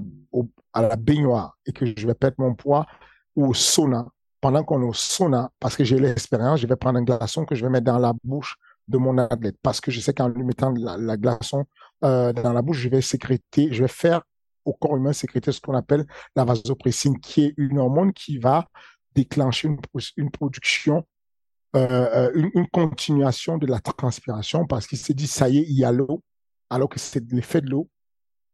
la, baignoire et que je vais perdre mon poids ou au sauna, pendant qu'on est au sauna, parce que j'ai l'expérience, je vais prendre un glaçon que je vais mettre dans la bouche de mon athlète. Parce que je sais qu'en lui mettant la, glaçon euh, dans la bouche, je vais sécréter, je vais faire au corps humain sécréter ce qu'on appelle la vasopressine, qui est une hormone qui va déclencher une, une production, euh, euh, une, une, continuation de la transpiration parce qu'il s'est dit, ça y est, il y a l'eau, alors que c'est l'effet de l'eau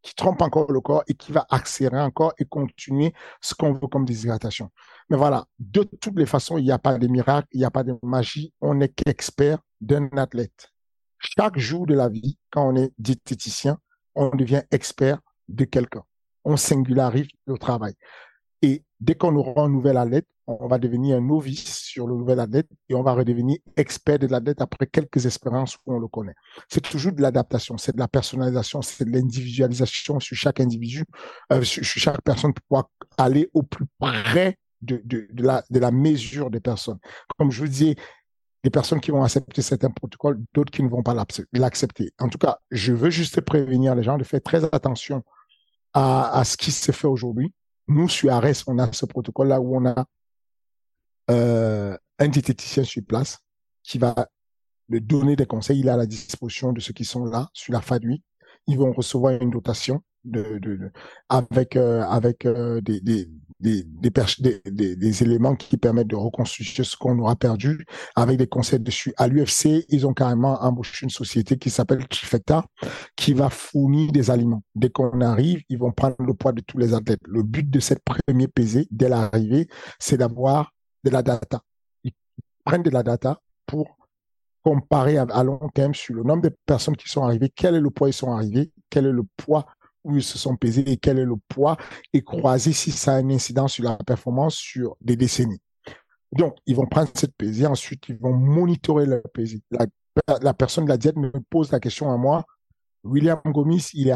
qui trompe encore le corps et qui va accélérer encore et continuer ce qu'on veut comme déshydratation. Mais voilà, de toutes les façons, il n'y a pas de miracle, il n'y a pas de magie, on n'est qu'expert d'un athlète. Chaque jour de la vie, quand on est diététicien, on devient expert de quelqu'un. On singularise le travail. Et dès qu'on aura un nouvel athlète, on va devenir un novice sur le nouvel athlète et on va redevenir expert de l'athlète après quelques expériences où on le connaît. C'est toujours de l'adaptation, c'est de la personnalisation, c'est de l'individualisation sur chaque individu, euh, sur, chaque personne pour pouvoir aller au plus près de, de, la, de la mesure des personnes. Comme je vous dis, des personnes qui vont accepter certains protocoles, d'autres qui ne vont pas l'accepter. En tout cas, je veux juste prévenir les gens de faire très attention à, à ce qui se fait aujourd'hui. Nous, sur Ares, on a ce protocole-là où on a euh, un diététicien sur place qui va donner des conseils. Il est à la disposition de ceux qui sont là sur la FADUI. Ils vont recevoir une dotation avec avec des, des, éléments qui permettent de reconstruire ce qu'on aura perdu avec des conseils dessus. À l'UFC, ils ont carrément embauché une société qui s'appelle Trifecta qui va fournir des aliments. Dès qu'on arrive, ils vont prendre le poids de tous les athlètes. Le but de cette première pesée, dès l'arrivée, c'est d'avoir de la data. Ils prennent de la data pour comparer à, long terme sur le nombre de personnes qui sont arrivées, quel est le poids ils sont arrivés, quel est le poids où ils se sont pesés et quel est le poids et croiser si ça a un incident sur la performance sur des décennies. Donc, ils vont prendre cette pesée, ensuite ils vont monitorer leur pesée. La, la personne de la diète me pose la question à moi, William Gomis, il est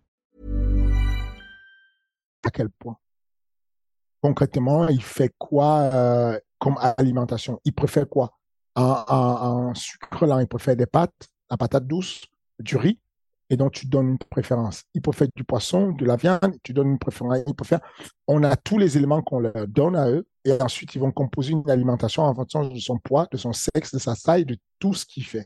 À quel point? Concrètement, il fait quoi euh, comme alimentation? Il préfère quoi? En, sucre là, il préfère des pâtes, la patate douce, du riz, et donc tu donnes une préférence. Il préfère du poisson, de la viande, tu donnes une préférence. Il préfère. On a tous les éléments qu'on leur donne à eux, et ensuite ils vont composer une alimentation en fonction de son poids, de son sexe, de sa taille, de tout ce qu'il fait.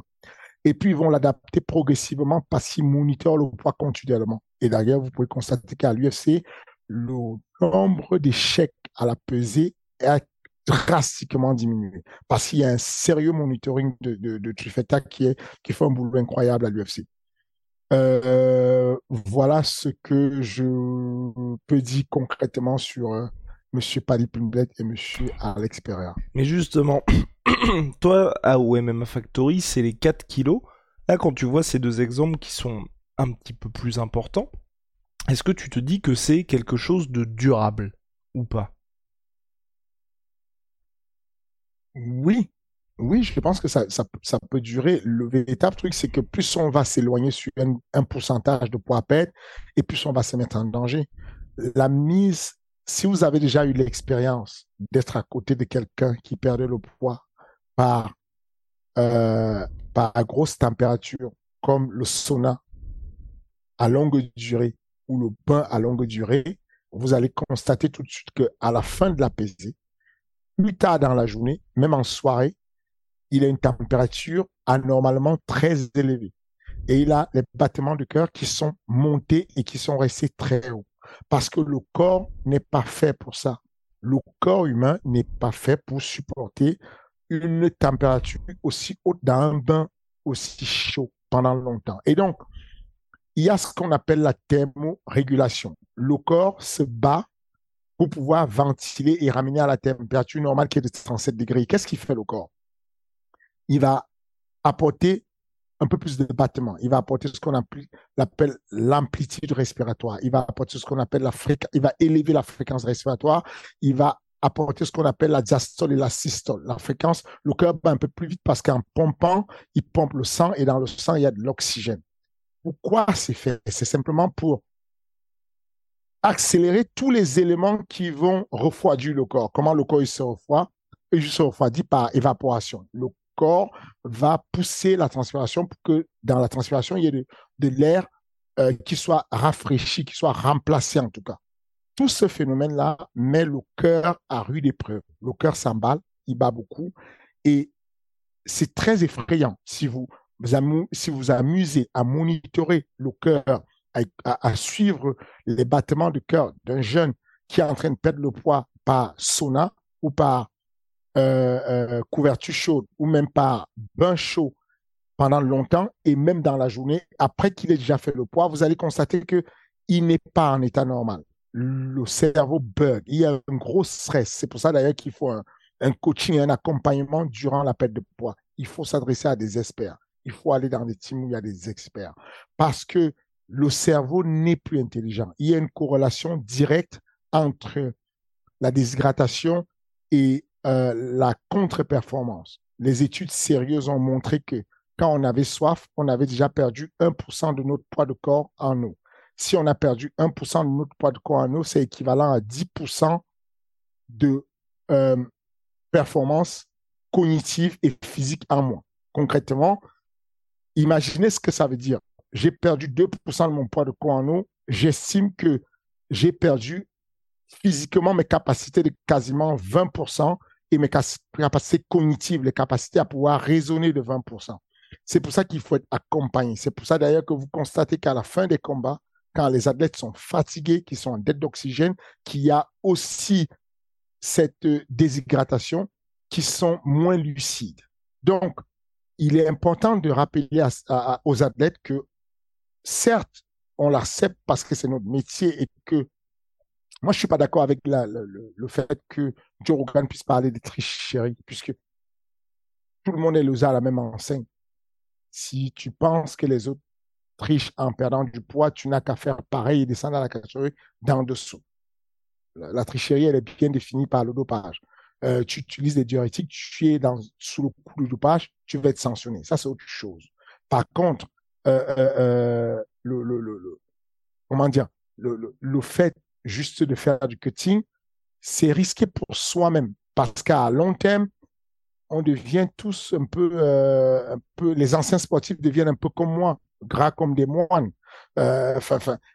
Et puis ils vont l'adapter progressivement parce qu'ils monitorent le poids continuellement. Et d'ailleurs, vous pouvez constater qu'à l'UFC, le nombre d'échecs à la pesée est drastiquement diminué parce qu'il y a un sérieux monitoring de, de, de Trifecta qui, est, qui fait un boulot incroyable à l'UFC. Euh, voilà ce que je peux dire concrètement sur euh, Monsieur Paddy Pimblett et Monsieur Alex Pereira. Mais justement, toi, à OMMA Factory, c'est les 4 kilos. Là, quand tu vois ces deux exemples qui sont un petit peu plus importants, est-ce que tu te dis que c'est quelque chose de durable ou pas? Oui, oui, je pense que ça, peut durer. Le véritable truc, c'est que plus on va s'éloigner sur un, pourcentage de poids à perdre, et plus on va se mettre en danger. La mise, si vous avez déjà eu l'expérience d'être à côté de quelqu'un qui perdait le poids par, euh, par grosse température, comme le sauna à longue durée ou le bain à longue durée, vous allez constater tout de suite que à la fin de la plus tard dans la journée, même en soirée, il a une température anormalement très élevée. Et il a les battements de cœur qui sont montés et qui sont restés très hauts. Parce que le corps n'est pas fait pour ça. Le corps humain n'est pas fait pour supporter une température aussi haute dans un bain aussi chaud pendant longtemps. Et donc, il y a ce qu'on appelle la thermorégulation. Le corps se bat pour pouvoir ventiler et ramener à la température normale qui est de 37 degrés. Qu'est-ce qui fait le corps? Il va apporter un peu plus de battement. Il va apporter ce qu'on appelle l'amplitude respiratoire. Il va apporter ce qu'on appelle la fréquence. Il va élever la fréquence respiratoire. Il va apporter ce qu'on appelle la diastole et la systole. La fréquence, le cœur bat un peu plus vite parce qu'en pompant, il pompe le sang et dans le sang, il y a de l'oxygène. Pourquoi c'est fait? C'est simplement pour accélérer tous les éléments qui vont refroidir le corps. Comment le corps il se refroidit Il se refroidit par évaporation. Le corps va pousser la transpiration pour que dans la transpiration, il y ait de, l'air euh, qui soit rafraîchi, qui soit remplacé en tout cas. Tout ce phénomène-là met le cœur à rude épreuve. Le cœur s'emballe, il bat beaucoup et c'est très effrayant. Si vous, si vous amusez à monitorer le cœur à, suivre les battements du cœur d'un jeune qui est en train de perdre le poids par sauna ou par euh, euh, couverture chaude ou même par bain chaud pendant longtemps et même dans la journée, après qu'il ait déjà fait le poids, vous allez constater que il n'est pas en état normal. Le cerveau bug. Il y a un gros stress. C'est pour ça d'ailleurs qu'il faut un, coaching un accompagnement durant la perte de poids. Il faut s'adresser à des experts. Il faut aller dans des teams où il y a des experts. Parce que le cerveau n'est plus intelligent. Il y a une corrélation directe entre la déshydratation et euh, la contre-performance. Les études sérieuses ont montré que quand on avait soif, on avait déjà perdu 1% de notre poids de corps en eau. Si on a perdu 1% de notre poids de corps en eau, c'est équivalent à 10% de euh, performance cognitive et physique en moins. Concrètement, imaginez ce que ça veut dire. J'ai perdu 2% de mon poids de corps en eau. J'estime que j'ai perdu physiquement mes capacités de quasiment 20% et mes capacités cognitives, les capacités à pouvoir raisonner de 20%. C'est pour ça qu'il faut être accompagné. C'est pour ça d'ailleurs que vous constatez qu'à la fin des combats, quand les athlètes sont fatigués, qu'ils sont en dette d'oxygène, qu'il y a aussi cette déshydratation, qui sont moins lucides. Donc, il est important de rappeler aux athlètes que certes, on l'accepte parce que c'est notre métier et que moi, je suis pas d'accord avec le, fait que Joe Rogan puisse parler de tricherie, puisque tout le monde est losé à la même enseigne. Si tu penses que les autres trichent en perdant du poids, tu n'as qu'à faire pareil et descendre à la catégorie d'en dessous. La, tricherie, elle est bien définie par le dopage. Euh, tu utilises des diurétiques, tu es dans, sous le coup du dopage, tu vas être sanctionné. Ça, c'est autre chose. Par contre, euh, euh, le, le, comment dire, le, fait juste de faire du cutting, c'est risqué pour soi-même parce qu'à long terme, on devient tous un peu, euh, les anciens sportifs deviennent un peu comme moi, gras comme des moines. Euh,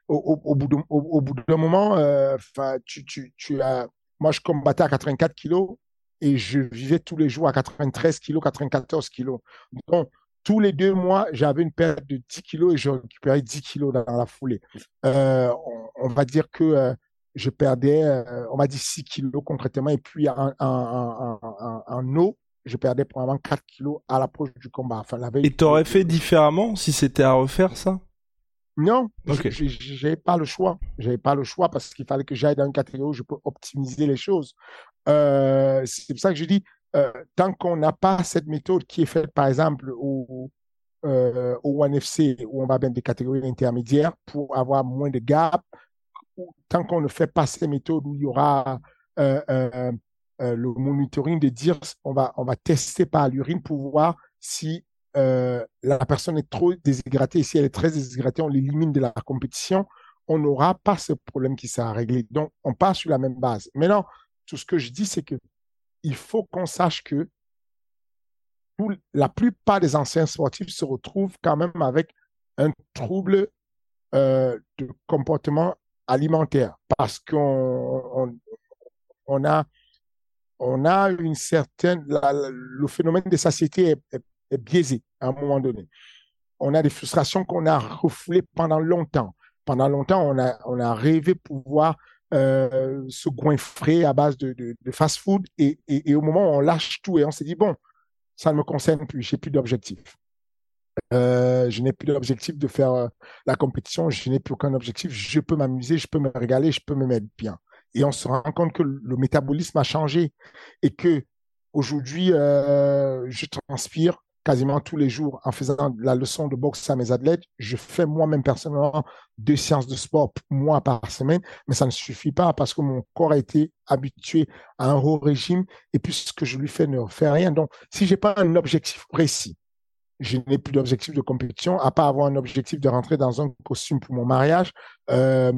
au, bout d'un moment, euh, tu as, moi, je combattais à 84 kilos et je vivais tous les jours à 93 kilos, 94 kilos. Donc, tous les deux mois, j'avais une perte de 10 kilos et je récupérais 10 kilos dans la foulée. Euh, on, va dire que euh, je perdais, euh, on m'a dit 6 kilos concrètement, et puis en, en, eau, je perdais probablement 4 kilos à l'approche du combat. Enfin, la veille, et t'aurais fait différemment si c'était à refaire ça? Non, okay. j'avais pas le choix. J'avais pas le choix parce qu'il fallait que j'aille dans une catégorie où je peux optimiser les choses. C'est pour ça que je dis, euh, tant qu'on n'a pas cette méthode qui est faite, par exemple, au, euh, au ONE-FC, où on va mettre des catégories intermédiaires pour avoir moins de gap, tant qu'on ne fait pas ces méthodes où il y aura euh, euh, euh le monitoring de dire on va, on va tester par l'urine pour voir si euh, la personne est trop déshydratée. Si elle est très déshydratée, on l'élimine de la compétition. On n'aura pas ce problème qui sera réglé. Donc, on part sur la même base. Maintenant, tout ce que je dis, c'est que il faut qu'on sache que la plupart des anciens sportifs se retrouvent quand même avec un trouble euh, de comportement alimentaire parce qu'on on, a une certaine le phénomène de satiété est, est, biaisé à un moment donné. On a des frustrations qu'on a refoulées pendant longtemps. Pendant longtemps, on a on a rêvé pouvoir euh, se goinfrer à base de, de, fast-food et, et, et, au moment où on lâche tout et on s'est dit bon, ça ne me concerne plus, j'ai plus d'objectif. Euh, je n'ai plus d'objectif de faire euh, la compétition, je n'ai plus aucun objectif, je peux m'amuser, je peux me régaler, je peux me mettre bien. Et on se rend compte que le métabolisme a changé et que aujourd'hui, euh, je transpire, quasiment tous les jours en faisant la leçon de boxe à mes athlètes. Je fais moi-même personnellement deux séances de sport moi par semaine, mais ça ne suffit pas parce que mon corps a été habitué à un haut régime et puis ce que je lui fais ne fait rien. Donc, si j'ai pas un objectif précis, je n'ai plus d'objectif de compétition, à part avoir un objectif de rentrer dans un costume pour mon mariage. Euh,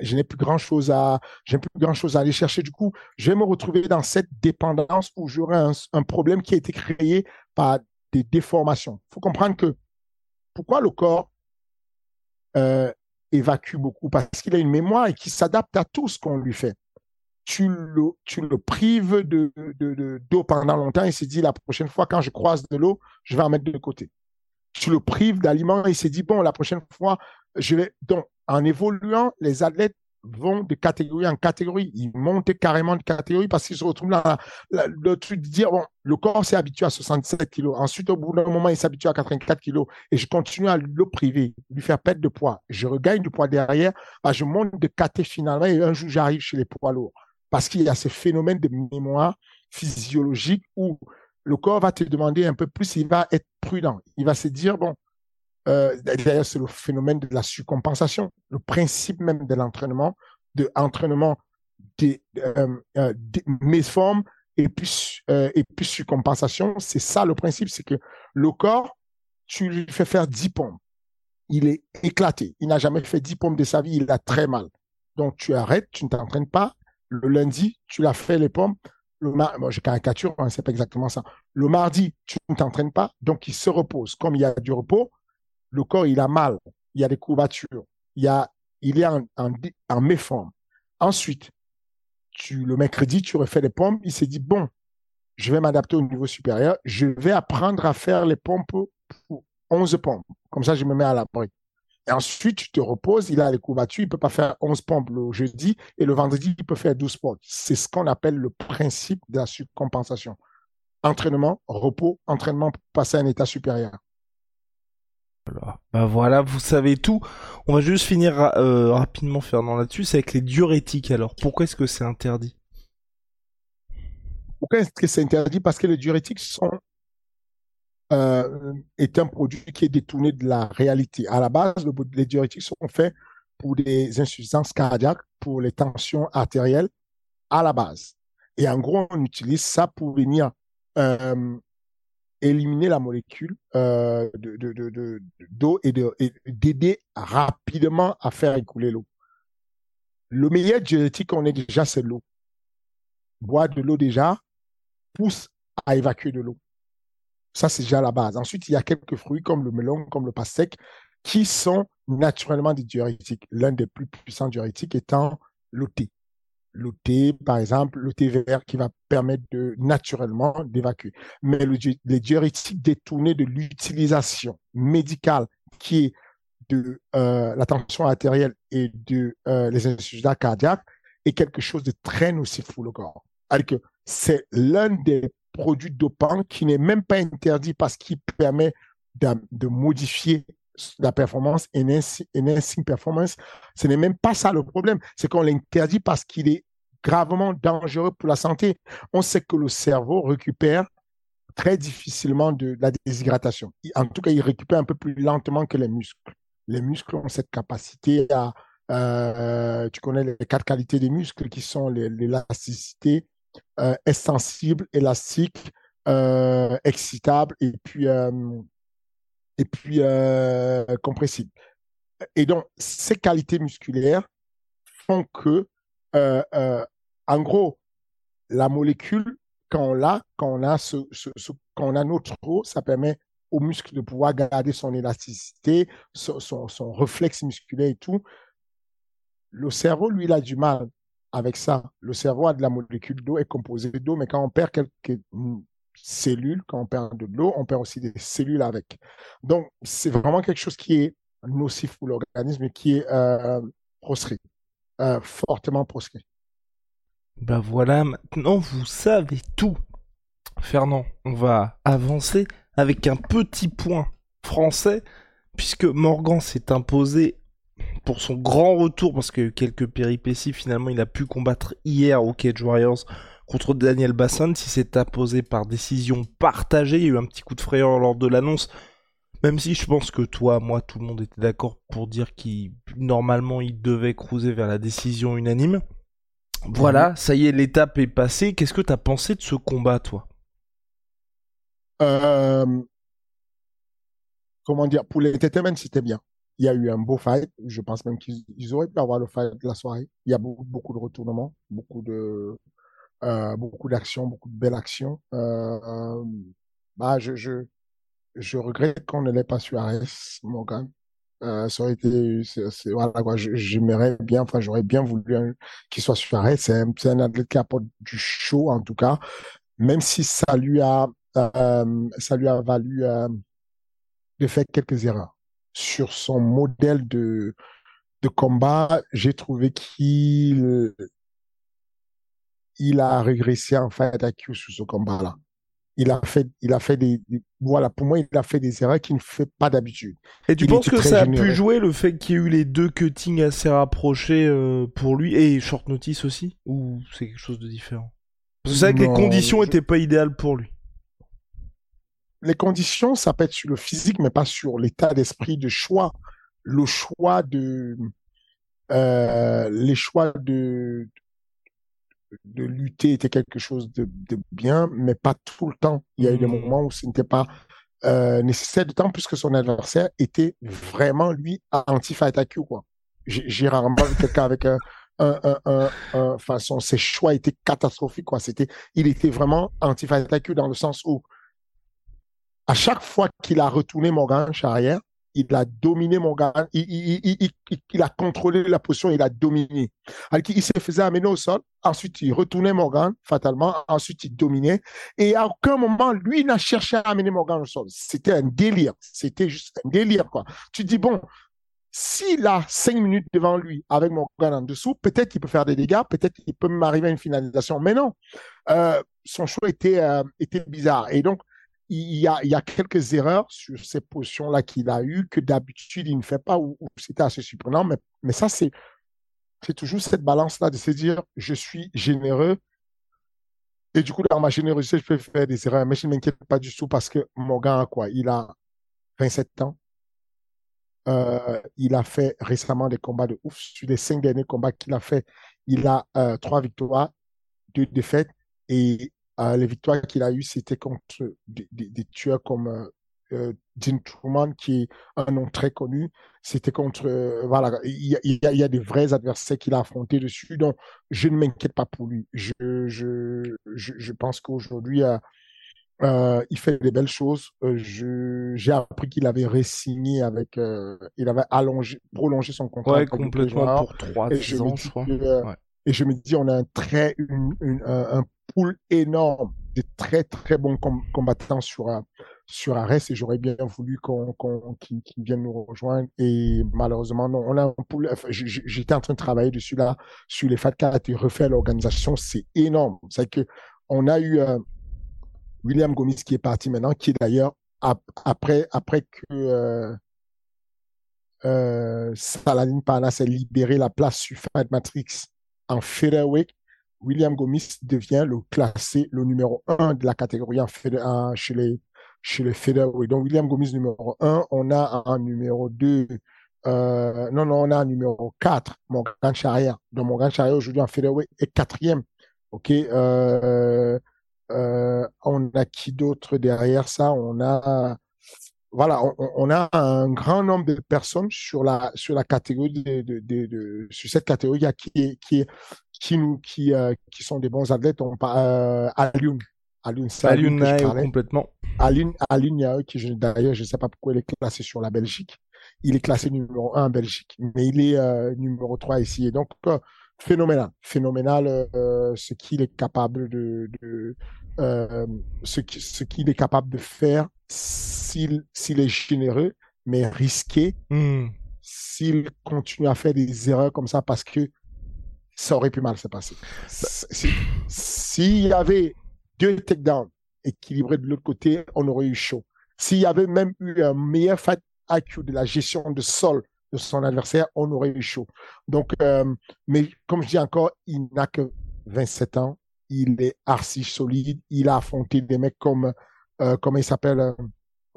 je n'ai plus grand chose à, j'ai plus grand chose à aller chercher. Du coup, je vais me retrouver dans cette dépendance où j'aurai un, un, problème qui a été créé par des déformations. Il faut comprendre que pourquoi le corps euh, évacue beaucoup? Parce qu'il a une mémoire et qu'il s'adapte à tout ce qu'on lui fait. Tu le, tu le prives de, de, d'eau pendant longtemps, il s'est dit la prochaine fois quand je croise de l'eau, je vais en mettre de côté. Tu le prives d'aliments, il s'est dit bon, la prochaine fois, je vais. Donc, en évoluant, les athlètes vont de catégorie en catégorie. Ils montent carrément de catégorie parce qu'ils se retrouvent là. le truc de dire, bon, le corps s'est habitué à 67 kilos. Ensuite, au bout d'un moment, il s'habitue à 84 kilos. Et je continue à le priver, lui faire perdre de poids. Je regagne du poids derrière. Bah, je monte de catégorie finalement. Et un jour, j'arrive chez les poids lourds. Parce qu'il y a ce phénomène de mémoire physiologique où le corps va te demander un peu plus, il va être prudent. Il va se dire, bon, euh, d'ailleurs, c'est le phénomène de la surcompensation, le principe même de l'entraînement, de entraînement des, euh, euh méformes et puis, euh, et puis surcompensation. C'est ça le principe, c'est que le corps, tu lui fais faire 10 pompes. Il est éclaté. Il n'a jamais fait 10 pompes de sa vie. Il a très mal. Donc, tu arrêtes, tu ne t'entraînes pas. Le lundi, tu l'as fait les pompes. Le j'ai caricature, hein, c'est pas exactement ça. Le mardi, tu ne t'entraînes pas. Donc, il se repose. Comme il y a du repos, le corps, il a mal, il y a des courbatures, il, y a, il est en, méforme. Ensuite, tu, le mercredi, tu refais les pompes, il s'est dit, bon, je vais m'adapter au niveau supérieur, je vais apprendre à faire les pompes pour 11 pompes. Comme ça, je me mets à l'abri. Et ensuite, tu te reposes, il a les courbatures, il ne peut pas faire 11 pompes le jeudi et le vendredi, il peut faire 12 pompes. C'est ce qu'on appelle le principe de la surcompensation. Entraînement, repos, entraînement pour passer à un état supérieur. Bah voilà, vous savez tout. On va juste finir euh, rapidement Fernand là-dessus, c'est avec les diurétiques alors. Pourquoi est-ce que c'est interdit? Pourquoi est-ce que c'est interdit? Parce que les diurétiques sont euh, un produit qui est détourné de la réalité. À la base, les diurétiques sont faits pour des insuffisances cardiaques, pour les tensions artérielles, à la base. Et en gros, on utilise ça pour venir euh, éliminer la molécule euh, d'eau de, de, de, et d'aider rapidement à faire écouler l'eau. Le meilleur diurétique qu'on ait déjà, c'est l'eau. Boire de l'eau déjà pousse à évacuer de l'eau. Ça, c'est déjà la base. Ensuite, il y a quelques fruits comme le melon, comme le pastèque, qui sont naturellement des diurétiques. L'un des plus puissants diurétiques étant le thé le thé, par exemple, le thé vert qui va permettre naturellement d'évacuer. Mais le, les diurétiques détournés de l'utilisation médicale qui est de euh, la tension artérielle et de euh, les insuffisance cardiaques est quelque chose de très nocif pour le corps. Alors que c'est l'un des produits dopants qui n'est même pas interdit parce qu'il permet de, modifier la performance une performance. Ce n'est même pas ça le problème. C'est qu'on l'interdit parce qu'il est gravement dangereux pour la santé. On sait que le cerveau récupère très difficilement de la déshydratation. En tout cas, il récupère un peu plus lentement que les muscles. Les muscles ont cette capacité à, euh, tu connais les quatre qualités des muscles qui sont l'élasticité, euh, sensible, élastique, euh, excitable et puis euh, et puis euh, compressible. Et donc, ces qualités musculaires font que, euh, euh, en gros, la molécule, quand on l'a, quand on a ce, quand on a notre eau, ça permet au muscle de pouvoir garder son élasticité, son, son, son réflexe musculaire et tout. Le cerveau, lui, il a du mal avec ça. Le cerveau a de la molécule d'eau, est composé d'eau, mais quand on perd quelques cellules, quand on perd de l'eau, on perd aussi des cellules avec. Donc, c'est vraiment quelque chose qui est nocif pour l'organisme et qui est euh, proscrit, euh, fortement proscrit. Ben voilà, maintenant vous savez tout. Fernand, on va avancer avec un petit point français, puisque Morgan s'est imposé pour son grand retour, parce eu quelques péripéties, finalement il a pu combattre hier au Cage Warriors contre Daniel Basson, si s'est imposé par décision partagée, il y a eu un petit coup de frayeur lors de l'annonce, même si je pense que toi, moi, tout le monde était d'accord pour dire qu'il normalement il devait cruiser vers la décision unanime. Voilà, mhm. ça y est, l'étape est passée. Qu'est-ce que tu as pensé de ce combat, toi? Euh, Comment dire? Pour l'entertainment, c'était bien. Il y a eu un beau fight. Je pense même qu'ils auraient pu avoir le fight de la soirée. Il y a beaucoup, beaucoup de retournements, beaucoup de euh, beaucoup d'actions, beaucoup de belles actions. Euh, bah, je, je, regrette qu'on ne l'ait pas su Morgan. Euh, ça aurait été, voilà quoi, j'aimerais bien, enfin j'aurais bien voulu qu'il soit sur. C'est un, un, athlète qui apporte du show en tout cas, même si ça lui a, euh, ça lui a valu euh, de faire quelques erreurs sur son modèle de de combat, j'ai trouvé qu'il il a régressé en fait à Q sur ce combat-là. Il a fait, il a fait des, voilà, pour moi, il a fait des erreurs qu'il ne fait pas d'habitude. Et tu penses que ça a pu jouer le fait qu'il y ait eu les deux cuttings assez rapprochés euh, pour lui et short notice aussi ou c'est quelque chose de différent? Parce que c'est vrai que les conditions n'étaient pas idéales pour lui. Les conditions, ça peut être sur le physique, mais pas sur l'état d'esprit de choix. Le choix de, euh, les choix de, de lutter était quelque chose de, bien, mais pas tout le temps. Il y a eu des hmm. moments où ce n'était pas euh, nécessaire, d'autant plus que son adversaire était vraiment, lui, anti-fight IQ, quoi. J'ai rarement vu quelqu'un avec un, un, un, un, façon, ses choix étaient catastrophiques, quoi. C'était, il était vraiment anti-fight IQ dans le sens où, à chaque fois qu'il a retourné Morgan arrière, il a dominé Morgan, il, il, il, il, a contrôlé la position, il a dominé. Alors, il se faisait amener au sol, ensuite il retournait Morgan fatalement, ensuite il dominait, et à aucun moment, lui n'a cherché à amener Morgan au sol. C'était un délire, c'était juste un délire, quoi. Tu dis, bon, s'il a cinq minutes devant lui avec Morgan en dessous, peut-être qu'il peut faire des dégâts, peut-être qu'il peut m'arriver à une finalisation, mais non. Euh, son choix était, euh, était bizarre. Et donc, il y, a, il y a quelques erreurs sur ces positions-là qu'il a eues que d'habitude il ne fait pas ou, c'était assez surprenant. Mais, mais ça, c'est, c'est toujours cette balance-là de se dire je suis généreux. Et du coup, dans ma générosité, je peux faire des erreurs. Mais je ne m'inquiète pas du tout parce que Morgan, quoi, il a 27 ans. Euh, il a fait récemment des combats de ouf. Sur les cinq derniers combats qu'il a fait, il a euh, trois victoires, deux défaites. Et euh, les victoires qu'il a eues, c'était contre des, des, tueurs comme euh, euh, Dean Truman, qui est un nom très connu. C'était contre, euh, voilà, il y, a, il y, a, des vrais adversaires qu'il a affrontés dessus. Donc, je ne m'inquiète pas pour lui. Je, je, je, je pense qu'aujourd'hui, euh, il fait des belles choses. j'ai appris qu'il avait résigné avec, il avait allongé, prolongé son contrat. Ouais, complètement pour trois ans, je crois. ouais. Et je me dis, on a un très, un, pool énorme de très, très bons combattants sur, sur Arès et j'aurais bien voulu qu'on, qu'ils, viennent nous rejoindre. Et malheureusement, non, on a un pool, j'étais en train de travailler dessus là, sur les FATCA et refaire l'organisation. C'est énorme. C'est que on a eu euh, William Gomis qui est parti maintenant, qui est d'ailleurs après, après que, euh, euh, Saladin Parnas ait libéré la place sur Fight Matrix en featherweight, William Gomis devient le classé, le numéro 1 de la catégorie en, chez les chez les. Donc William Gomis numéro 1, on a un numéro 2, euh, non, non, on a un numéro 4, Morgan Charrière. Donc Morgan Charrière aujourd'hui en featherweight est quatrième. OK, euh, euh, on a qui d'autre derrière ça? On a voilà, on, a un grand nombre de personnes sur la sur la catégorie de, de, de, sur cette catégorie qui qui qui nous qui euh, qui sont des bons athlètes. On euh, Alioun, Alioun, Alioun complètement. Alioun, Alioun qui d'ailleurs je ne sais pas pourquoi il est classé sur la Belgique. Il est classé numéro 1 en Belgique, mais il est euh, numéro 3 ici. Et donc euh, phénoménal, phénoménal euh, ce qu'il est capable de, de euh, ce qu'il est capable de faire s'il s'il est généreux, mais risqué hmm. s'il continue à faire des erreurs comme ça parce que ça aurait pu mal se passer. S'il y avait deux takedowns équilibrés de l'autre côté, on aurait eu chaud. S'il y avait même eu un meilleur fight IQ de la gestion de sol de son adversaire, on aurait eu chaud. Donc, euh, mais comme je dis encore, il n'a que 27 ans il est archi solide. Il a affronté des mecs comme, euh, comment il s'appelle, euh,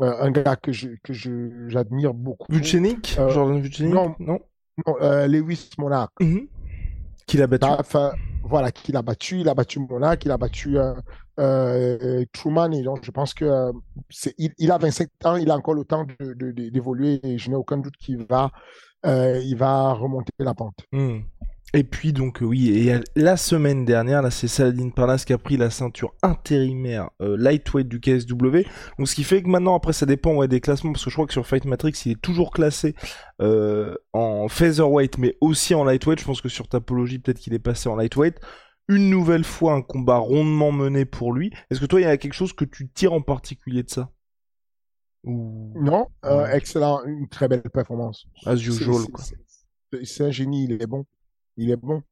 euh, un gars que je que je j'admire beaucoup. Vucenic, Jordan Vucenic? Non, non, Lewis Monarch. Mhm. Qu'il a battu? Enfin, voilà, qu'il a battu. Il a battu Monarch, il a battu Truman. Et donc, je pense que c'est, il, a 25 ans, il a encore le temps de, d'évoluer et je n'ai aucun doute qu'il va, il va remonter la pente. Mhm. Et puis donc oui, et la semaine dernière, là c'est Saladin Parnas qui a pris la ceinture intérimaire euh, lightweight du KSW. Donc ce qui fait que maintenant après ça dépend ouais, des classements parce que je crois que sur Fight Matrix il est toujours classé euh, en featherweight mais aussi en lightweight. Je pense que sur Tapologie peut-être qu'il est passé en lightweight. Une nouvelle fois un combat rondement mené pour lui. Est-ce que toi il y a quelque chose que tu tires en particulier de ça? Non, euh, excellent, une très belle performance. As usual quoi. c'est un génie, il est bon. Il est bon.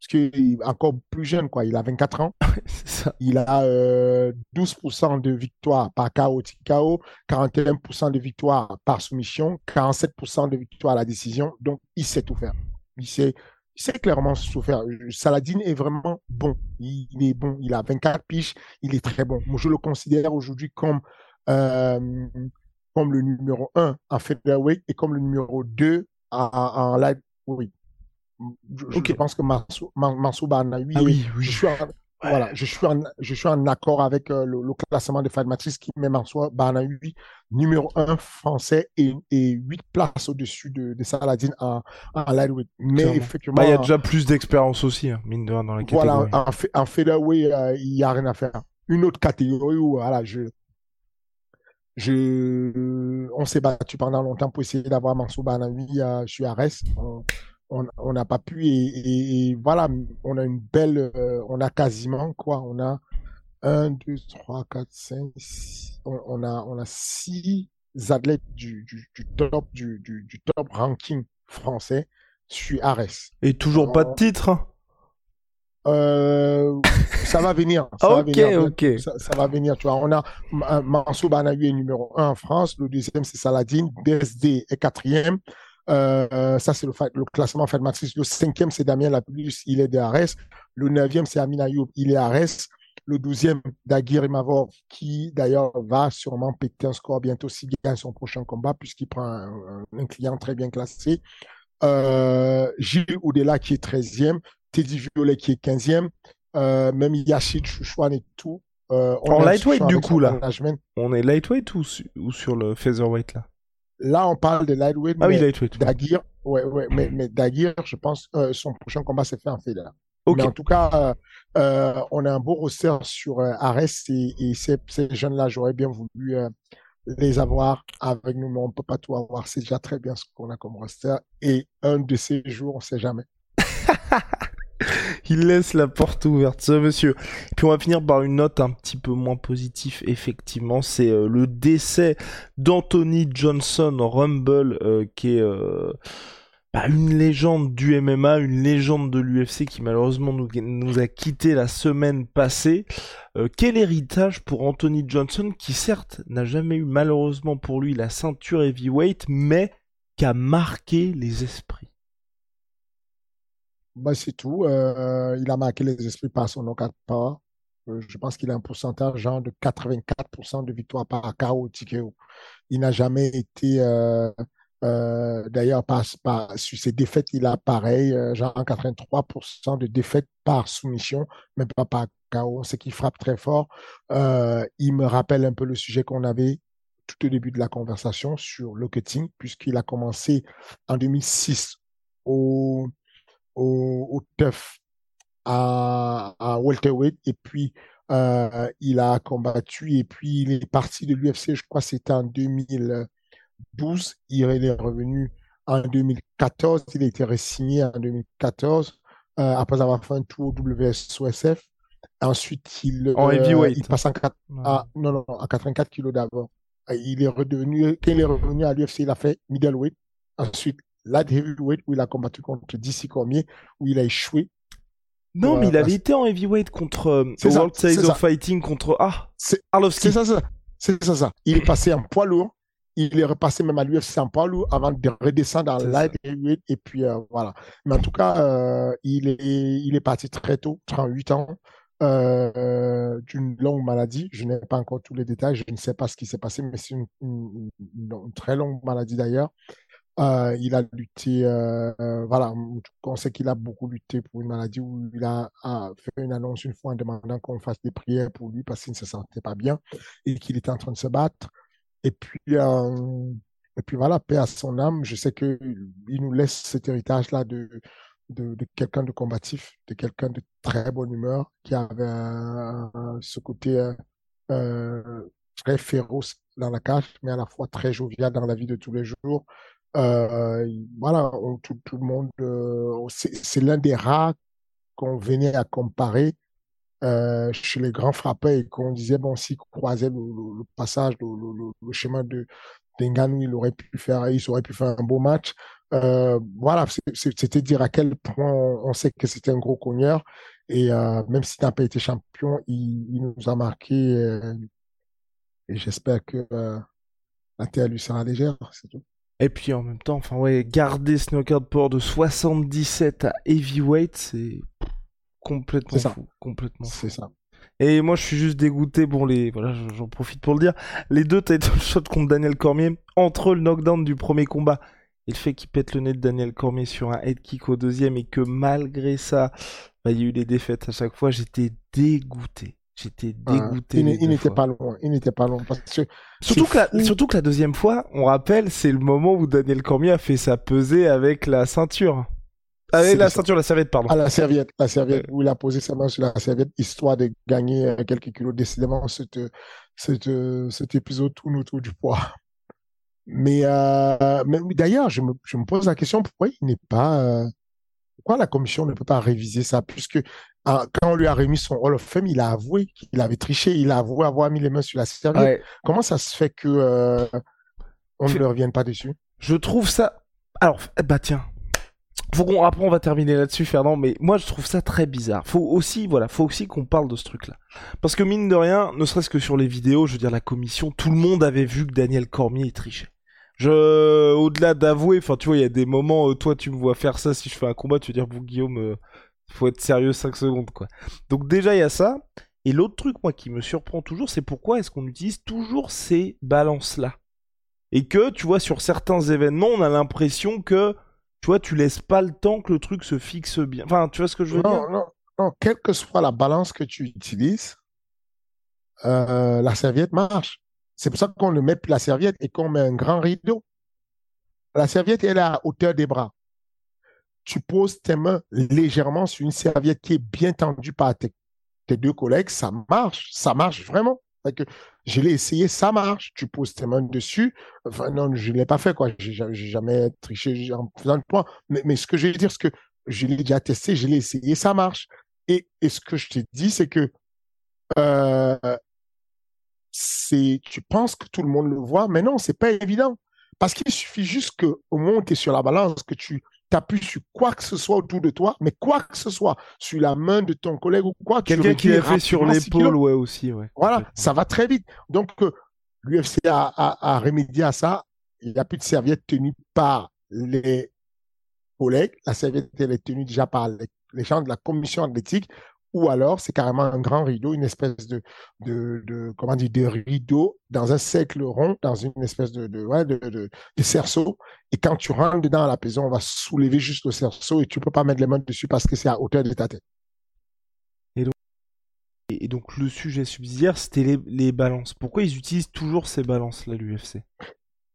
Parce qu'il est encore plus jeune, quoi. Il a 24 ans. ça. Il a euh, 12% de victoires par KO, KO, 41% de victoires par soumission, 47% de victoires à la décision. Donc, il sait tout faire. Il sait, il sait clairement tout faire. Saladin est vraiment bon. Il, il, est bon. Il a 24 piches. Il est très bon. Moi, je le considère aujourd'hui comme, euh, comme le numéro 1 en featherweight et comme le numéro 2 en, en light. Oui. Je, pense que Mansou- Man- Mansouba en a 8. Ah oui, oui. Je suis en, voilà, je suis en, je suis en accord avec euh, le, le classement de Matrix qui met Mansour Banahui numéro 1 français et, et 8 places au-dessus de, de Saladin en, en lightweight. Mais Clairement. effectivement, Bah, il y a déjà plus d'expérience aussi, hein, mine de rien, dans la voilà, catégorie. en, fe- en featherweight, euh, il n'y a rien à faire. Une autre catégorie où voilà, je, je, on s'est battu pendant longtemps pour essayer d'avoir Mansour Banahui euh, sur Arès. On on n'a pas pu et, et- et voilà, on a une belle, euh, on a quasiment quoi, on a 1, 2, 3, 4, 5, 6, on, on a, on a six athlètes du, du, du top, du, du, top ranking français sur Arès. Et toujours pas de Oh. titre. hein? Euh, ça va venir. Ça va Ok, venir. ok. Ça, ça va venir. Tu vois, on a Ma- Mansour Banahui est numéro 1 en France. Le deuxième, c'est Saladin. DSD est quatrième. Euh, euh, ça, c'est le, classement Fed Matrix. Le cinquième, c'est Damien Lapulus. Il est de Arès. Le neuvième, c'est Amin Ayoub. Il est à Arès. Le douzième, Daguir Imavov, qui d'ailleurs va sûrement péter un score bientôt s'il gagne son prochain combat, puisqu'il prend un, un client très bien classé. Euh, Gilles Oudela, qui est 13e. Teddy Violet, qui est 15e. Euh, même Yashid Chouchouane et tout. Euh, on En lightweight, du coup, là. management. On est lightweight ou, su- ou sur le featherweight là? Là, on parle de lightweight, Ah oui, lightweight. Daguir, ouais, ouais, mais, mais Daguir, je pense, euh, son prochain combat s'est fait en fédéral. Ok. Mais en tout cas, euh, euh, on a un beau roster sur euh, Arès et, et ces, ces jeunes-là, j'aurais bien voulu euh, les avoir avec nous, mais on peut pas tout avoir. C'est déjà très bien ce qu'on a comme roster. Et un de ces jours, on sait jamais. Il laisse la porte ouverte, ce monsieur. Puis on va finir par une note un petit peu moins positive, effectivement. C'est euh, le décès d'Anthony Johnson Rumble, euh, qui est euh, bah, une légende du MMA, une légende de l'UFC qui malheureusement nous, a quitté la semaine passée. Quel héritage pour Anthony Johnson, qui certes n'a jamais eu malheureusement pour lui la ceinture heavyweight, mais qui a marqué les esprits? Bah, c'est tout. Euh, il a marqué les esprits par son knockout. Euh, je pense qu'il a un pourcentage genre de 84% de victoire par KO TKO. Il n'a jamais été, euh, euh, d'ailleurs, par, par, sur ses défaites, il a pareil, euh, genre 83% de défaites par soumission, mais pas par KO. C'est qu'il frappe très fort. Euh, il me rappelle un peu le sujet qu'on avait tout au début de la conversation sur le cutting, puisqu'il a commencé en 2006 au au, au TUF à, à welterweight et puis euh, il a combattu et puis il est parti de l'UFC, je crois que c'était en 2012, il est revenu en 2014, il a été re-signé en 2014 euh, après avoir fait un tour au WSOSF. Ensuite, il, En euh, il passe en, ah, non, non, non, à 84 kilos d'abord. Euh, Il est redevenu, quand il est revenu à l'UFC, il a fait middleweight. Ensuite, light heavyweight où il a combattu contre DC Cormier, où il a échoué. Non, Ouais, mais il avait été en heavyweight contre euh, World c'est of ça. Fighting contre ah C'est Arlovski. c'est ça, ça. C'est ça, ça. Il est passé en poids lourd. Il est repassé même à l'UFC en poids lourd avant de redescendre en C'est light heavyweight. Et puis, euh, voilà. Mais en tout cas, euh, il, est, il est parti très tôt, 38 ans, euh, d'une longue maladie. Je n'ai pas encore tous les détails. Je ne sais pas ce qui s'est passé, mais c'est une, une- une- une très longue maladie d'ailleurs. Euh, il a lutté, euh, euh, voilà, on sait qu'il a beaucoup lutté pour une maladie où il a, fait une annonce une fois en demandant qu'on fasse des prières pour lui parce qu'il ne se sentait pas bien et qu'il était en train de se battre. Et puis, euh, et puis voilà, paix à son âme. Je sais que il nous laisse cet héritage-là de, de, de quelqu'un de combatif, de quelqu'un de très bonne humeur, qui avait ce côté très féroce dans la cage, mais à la fois très jovial dans la vie de tous les jours. Euh, voilà, tout, le monde, euh, c'est l'un des rares qu'on venait à comparer euh, chez les grands frappeurs et qu'on disait, bon, s'il croisait le, le- passage, le, chemin de d'Enganou, il aurait pu faire, il aurait pu faire un beau match. voilà, c'était dire à quel point on, sait que c'était un gros cogneur. Et même s'il n'a pas été champion, il, nous a marqué. et j'espère que la terre lui sera légère, c'est tout. Et puis en même temps, enfin ouais, garder ce knockout power de 77 à heavyweight, c'est complètement fou, complètement. C'est ça. Et moi, je suis juste dégoûté. Bon, les voilà, j'en profite pour le dire. Les deux title shots contre Daniel Cormier, entre le knockdown du premier combat et le fait qu'il pète le nez de Daniel Cormier sur un head kick au deuxième, et que malgré ça, bah, il y a eu des défaites à chaque fois, j'étais dégoûté. J'étais ah, dégoûté. il n'était pas loin. Il n'était pas loin. Parce que surtout, que la, surtout que la deuxième fois, on rappelle, c'est le moment où Daniel Cormier a fait sa pesée avec la ceinture. Avec la ceinture, la serviette, pardon. Ah, la serviette, la serviette, où il a posé sa main sur la serviette, histoire de gagner euh, quelques kilos. Décidément, cet, cet épisode tourne autour du poids. Mais, euh, mais d'ailleurs, je me, je me, pose la question pourquoi il n'est pas. Euh, pourquoi la commission ne peut pas réviser ça? Puisque ah, quand on lui a remis son Hall of Fame, il a avoué qu'il avait triché, il a avoué avoir mis les mains sur la serviette. Comment ça se fait que euh, on ne revienne pas dessus? Je trouve ça. Alors, bah tiens. Faut qu'on après on va terminer là-dessus, Fernand. Mais moi, je trouve ça très bizarre. Faut aussi, voilà, faut aussi qu'on parle de ce truc-là, parce que mine de rien, ne serait-ce que sur les vidéos, je veux dire la commission, tout le monde avait vu que Daniel Cormier trichait. Je, au-delà d'avouer, enfin, tu vois, il y a des moments, euh, toi, tu me vois faire ça si je fais un combat, tu veux dire, vous, Guillaume, euh, faut être sérieux 5 secondes, quoi. Donc, déjà, il y a ça. Et l'autre truc, moi, qui me surprend toujours, c'est pourquoi est-ce qu'on utilise toujours ces balances-là? Et que, tu vois, sur certains événements, on a l'impression que, tu vois, tu laisses pas le temps que le truc se fixe bien. Enfin, tu vois ce que je veux dire? Non, non, non. Quelle que soit la balance que tu utilises, euh, la serviette marche. C'est pour ça qu'on ne met plus la serviette et qu'on met un grand rideau. La serviette, elle est à hauteur des bras. Tu poses tes mains légèrement sur une serviette qui est bien tendue par tes, deux collègues. Ça marche. Ça marche vraiment. Je l'ai essayé, ça marche. Tu poses tes mains dessus. Non, je ne l'ai pas fait, quoi. J'ai jamais triché en faisant le point. Mais, ce que je veux dire, c'est que je l'ai déjà testé, je l'ai essayé, ça marche. Et, ce que je te dis, c'est que euh, tu penses que tout le monde le voit, mais non, c'est pas évident. Parce qu'il suffit juste que, au moment où tu es sur la balance, que tu t'appuies sur quoi que ce soit autour de toi, mais quoi que ce soit, sur la main de ton collègue ou quoi. Quelqu'un qui l'a fait sur l'épaule, ouais, aussi, ouais. Voilà, ça va très vite. Donc, euh, l'UFC a, remédié à ça. Il n'y a plus de serviette tenue par les collègues. La serviette, elle est tenue déjà par les, les gens de la commission athlétique ou alors c'est carrément un grand rideau, une espèce de, de, de, comment de rideau dans un cercle rond, dans une espèce de, de, ouais, de, de, de cerceau. Et quand tu rentres dedans à la maison, on va soulever juste le cerceau et tu peux pas mettre les mains dessus parce que c'est à hauteur de ta tête. Et donc, et donc le sujet subsidiaire, c'était les, les balances. Pourquoi ils utilisent toujours ces balances-là, l'UFC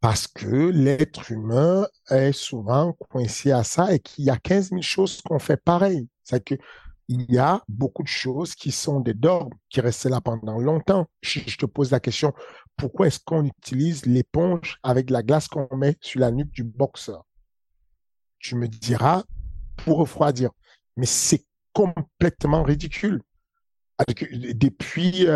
parce que l'être humain est souvent coincé à ça et qu'il y a 15 000 choses qu'on fait pareil. C'est que il y a beaucoup de choses qui sont des dogmes, qui restent là pendant longtemps. Je, te pose la question, pourquoi est-ce qu'on utilise l'éponge avec la glace qu'on met sur la nuque du boxeur? Tu me diras, pour refroidir. Mais c'est complètement ridicule. Depuis 2018,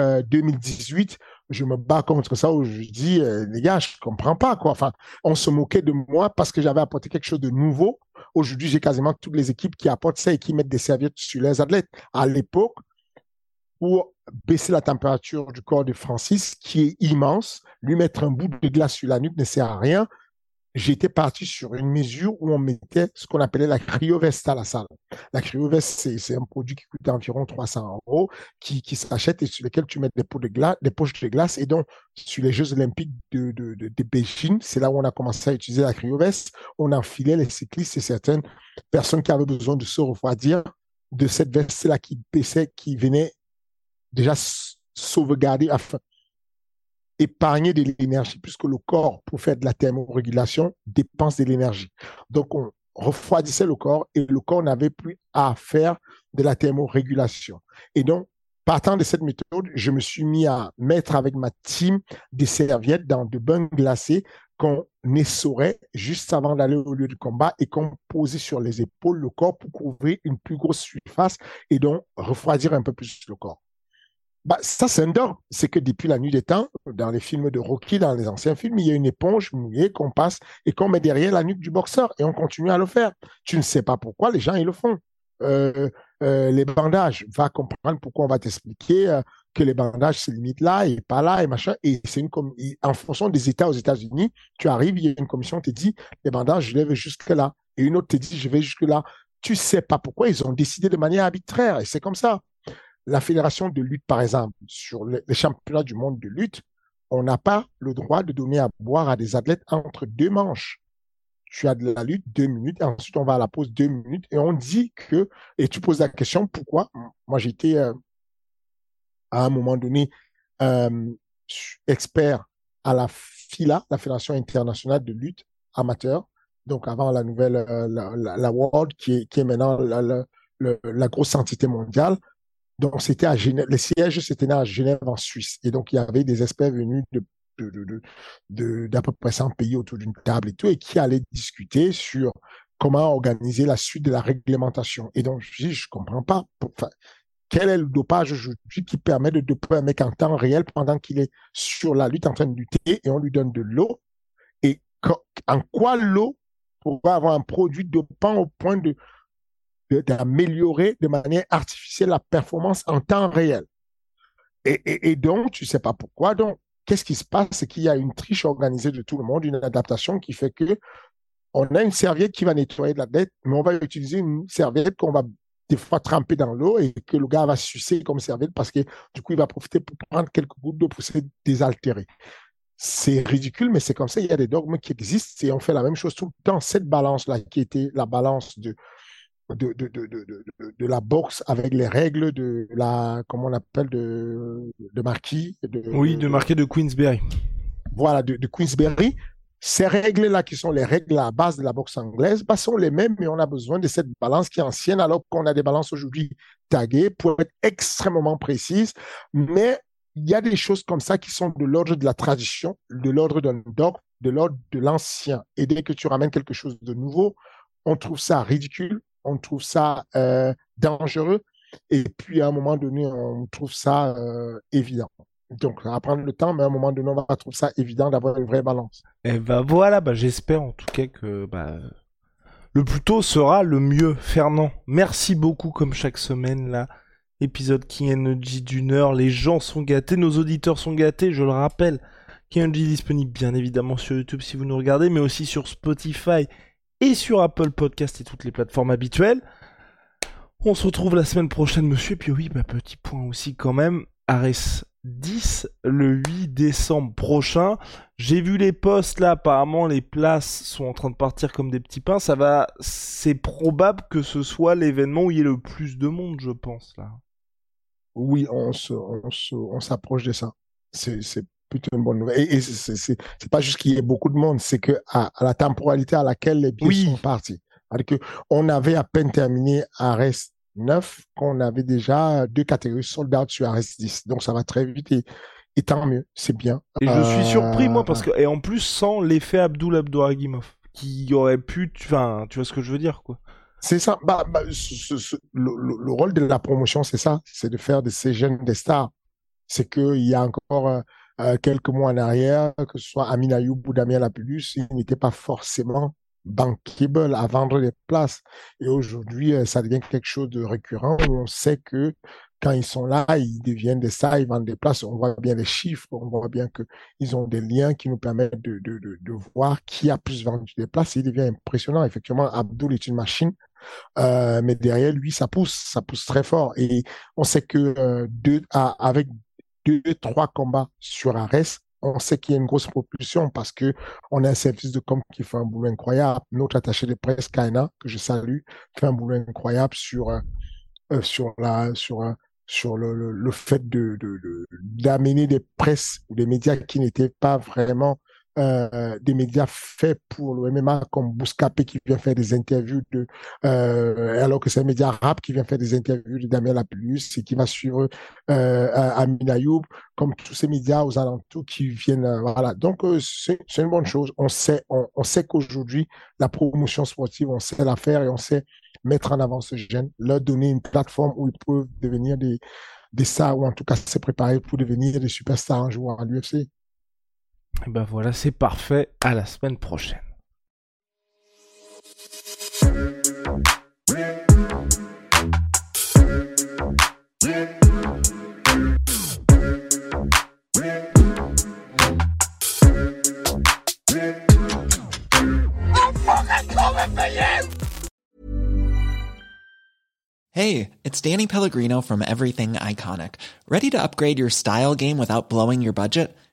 euh, je me bats contre ça où je dis, euh, les gars, je comprends pas, quoi. Enfin, on se moquait de moi parce que j'avais apporté quelque chose de nouveau. Aujourd'hui, j'ai quasiment toutes les équipes qui apportent ça et qui mettent des serviettes sur les athlètes. À l'époque, pour baisser la température du corps de Francis, qui est immense, lui mettre un bout de glace sur la nuque ne sert à rien j'étais parti sur une mesure où on mettait ce qu'on appelait la cryoveste à la salle. La cryoveste, c'est un produit qui coûte environ 300 euros, qui, s'achète et sur lequel tu mets des, pots de glace, des poches de glace. Et donc, sur les Jeux olympiques de, Beijing, c'est là où on a commencé à utiliser la cryoveste. On enfilait les cyclistes et certaines personnes qui avaient besoin de se refroidir de cette veste-là qui baissait, qui venait déjà sauvegarder, enfin, épargner de l'énergie, puisque le corps, pour faire de la thermorégulation, dépense de l'énergie. Donc, on refroidissait le corps et le corps n'avait plus à faire de la thermorégulation. Et donc, partant de cette méthode, je me suis mis à mettre avec ma team des serviettes dans de bains glacés qu'on essorait juste avant d'aller au lieu du combat et qu'on posait sur les épaules le corps pour couvrir une plus grosse surface et donc refroidir un peu plus le corps. Bah, ça, c'est un dogme. C'est que depuis la nuit des temps, dans les films de Rocky, dans les anciens films, il y a une éponge mouillée qu'on passe et qu'on met derrière la nuque du boxeur et on continue à le faire. Tu ne sais pas pourquoi les gens, ils le font. Euh, euh, les bandages, va comprendre pourquoi on va t'expliquer euh, que les bandages se limitent là et pas là et machin. Et c'est une en fonction des États aux États-Unis, tu arrives, il y a une commission qui te dit les bandages, je les jusque là. Et une autre te dit je vais jusque là. Tu sais pas pourquoi ils ont décidé de manière arbitraire et c'est comme ça la fédération de lutte, par exemple, sur les championnats du monde de lutte, on n'a pas le droit de donner à boire à des athlètes entre deux manches. Tu as de la lutte deux minutes, et ensuite on va à la pause deux minutes, et on dit que, et tu poses la question, pourquoi? Moi, j'étais euh, à un moment donné euh, expert à la FILA, la Fédération internationale de lutte amateur, donc avant la nouvelle, euh, la, World, qui est, maintenant la grosse entité mondiale. Donc, c'était à Genève. Le siège, c'était à Genève, en Suisse. Et donc, il y avait des experts venus de d'à peu près 100 pays autour d'une table et tout, et qui allaient discuter sur comment organiser la suite de la réglementation. Et donc, je dis, je comprends pas. quel est le dopage aujourd'hui qui permet de doper un mec en temps réel pendant qu'il est sur la lutte en train de lutter et on lui donne de l'eau? Et en quoi l'eau pourrait avoir un produit dopant au point de d'améliorer de manière artificielle la performance en temps réel. Et, donc, tu sais pas pourquoi. Donc, qu'est-ce qui se passe? C'est qu'il y a une triche organisée de tout le monde, une adaptation qui fait que on a une serviette qui va nettoyer la tête, mais on va utiliser une serviette qu'on va des fois tremper dans l'eau et que le gars va sucer comme serviette parce que du coup, il va profiter pour prendre quelques gouttes d'eau pour se désaltérer. C'est ridicule, mais c'est comme ça. Il y a des dogmes qui existent et on fait la même chose tout le temps. Cette balance-là, qui était la balance de, de, de, de, de, de la boxe avec les règles de la, comment on appelle, de, de marquis. Oui, de marquis de Queensberry. Voilà, de, Queensberry. Ces règles-là, qui sont les règles à base de la boxe anglaise, bah, sont les mêmes, mais on a besoin de cette balance qui est ancienne, alors qu'on a des balances aujourd'hui taguées pour être extrêmement précises. Mais il y a des choses comme ça qui sont de l'ordre de la tradition, de l'ordre d'un dogme, de l'ordre de l'ancien. Et dès que tu ramènes quelque chose de nouveau, on trouve ça ridicule, on trouve ça euh, dangereux. Et puis, à un moment donné, on trouve ça euh, évident. Donc, va prendre le temps, mais à un moment donné, on va trouver ça évident d'avoir une vraie balance. Et eh ben voilà, bah, j'espère en tout cas que bah, le plus tôt sera le mieux. Fernand, merci beaucoup comme chaque semaine là. Épisode King Energy d'une heure, les gens sont gâtés, nos auditeurs sont gâtés, je le rappelle. King Energy disponible bien évidemment sur YouTube si vous nous regardez, mais aussi sur Spotify et sur Apple Podcast et toutes les plateformes habituelles. On se retrouve la semaine prochaine, monsieur. Et puis oui, bah, petit point aussi quand même. Ares 10 le 8 décembre prochain. J'ai vu les posts là, apparemment les places sont en train de partir comme des petits pains. Ça va, c'est probable que ce soit l'événement où il y ait le plus de monde, je pense là. Oui, on on s'approche de ça. C'est, plutôt une bonne nouvelle. Et, c'est pas juste qu'il y ait beaucoup de monde, c'est que à, la temporalité à laquelle les billets sont partis. cest que on avait à peine terminé à reste 9 qu'on avait déjà deux catégories soldats sur reste 10. Donc ça va très vite et, et tant mieux, c'est bien. Et je suis surpris moi parce que et en plus sans l'effet Abdul Abdouragimov qui aurait pu, enfin, tu vois ce que je veux dire quoi. C'est ça. Bah, bah le, rôle de la promotion, c'est ça, c'est de faire de ces jeunes des stars. C'est qu'il y a encore euh, quelques mois en arrière, que ce soit Amin Ayoub ou Damien Lapulus, ils n'étaient pas forcément bankable à vendre des places. Et aujourd'hui, euh, ça devient quelque chose de récurrent on sait que quand ils sont là, ils deviennent des ça, ils vendent des places. On voit bien les chiffres, on voit bien que ils ont des liens qui nous permettent de, de, de, de voir qui a plus vendu des places. il devient impressionnant. Effectivement, Abdul est une machine. Euh, mais derrière lui, ça pousse, ça pousse très fort. Et on sait que euh, deux, avec trois combats sur Ares, on sait qu'il y a une grosse propulsion parce que on a un service de com qui fait un boulot incroyable. Notre attaché de presse, Kaina, que je salue, fait un boulot incroyable sur, euh, euh, sur la, sur, euh, sur le, le, fait de, d'amener des presses ou des médias qui n'étaient pas vraiment euh, des médias faits pour le MMA comme Bouscapé qui vient faire des interviews de euh, alors que c'est un média rap qui vient faire des interviews de Damien Lapulus et qui va suivre euh, Amin Ayoub comme tous ces médias aux alentours qui viennent euh, voilà donc c'est une bonne chose on sait on, sait qu'aujourd'hui la promotion sportive on sait la faire et on sait mettre en avant ce jeunes leur donner une plateforme où ils peuvent devenir des des stars ou en tout cas se préparer pour devenir des superstars un jour à l'UFC. Et ben voilà, c'est parfait. À la semaine prochaine. Hey, it's Danny Pellegrino from Everything Iconic. Ready to upgrade your style game without blowing your budget?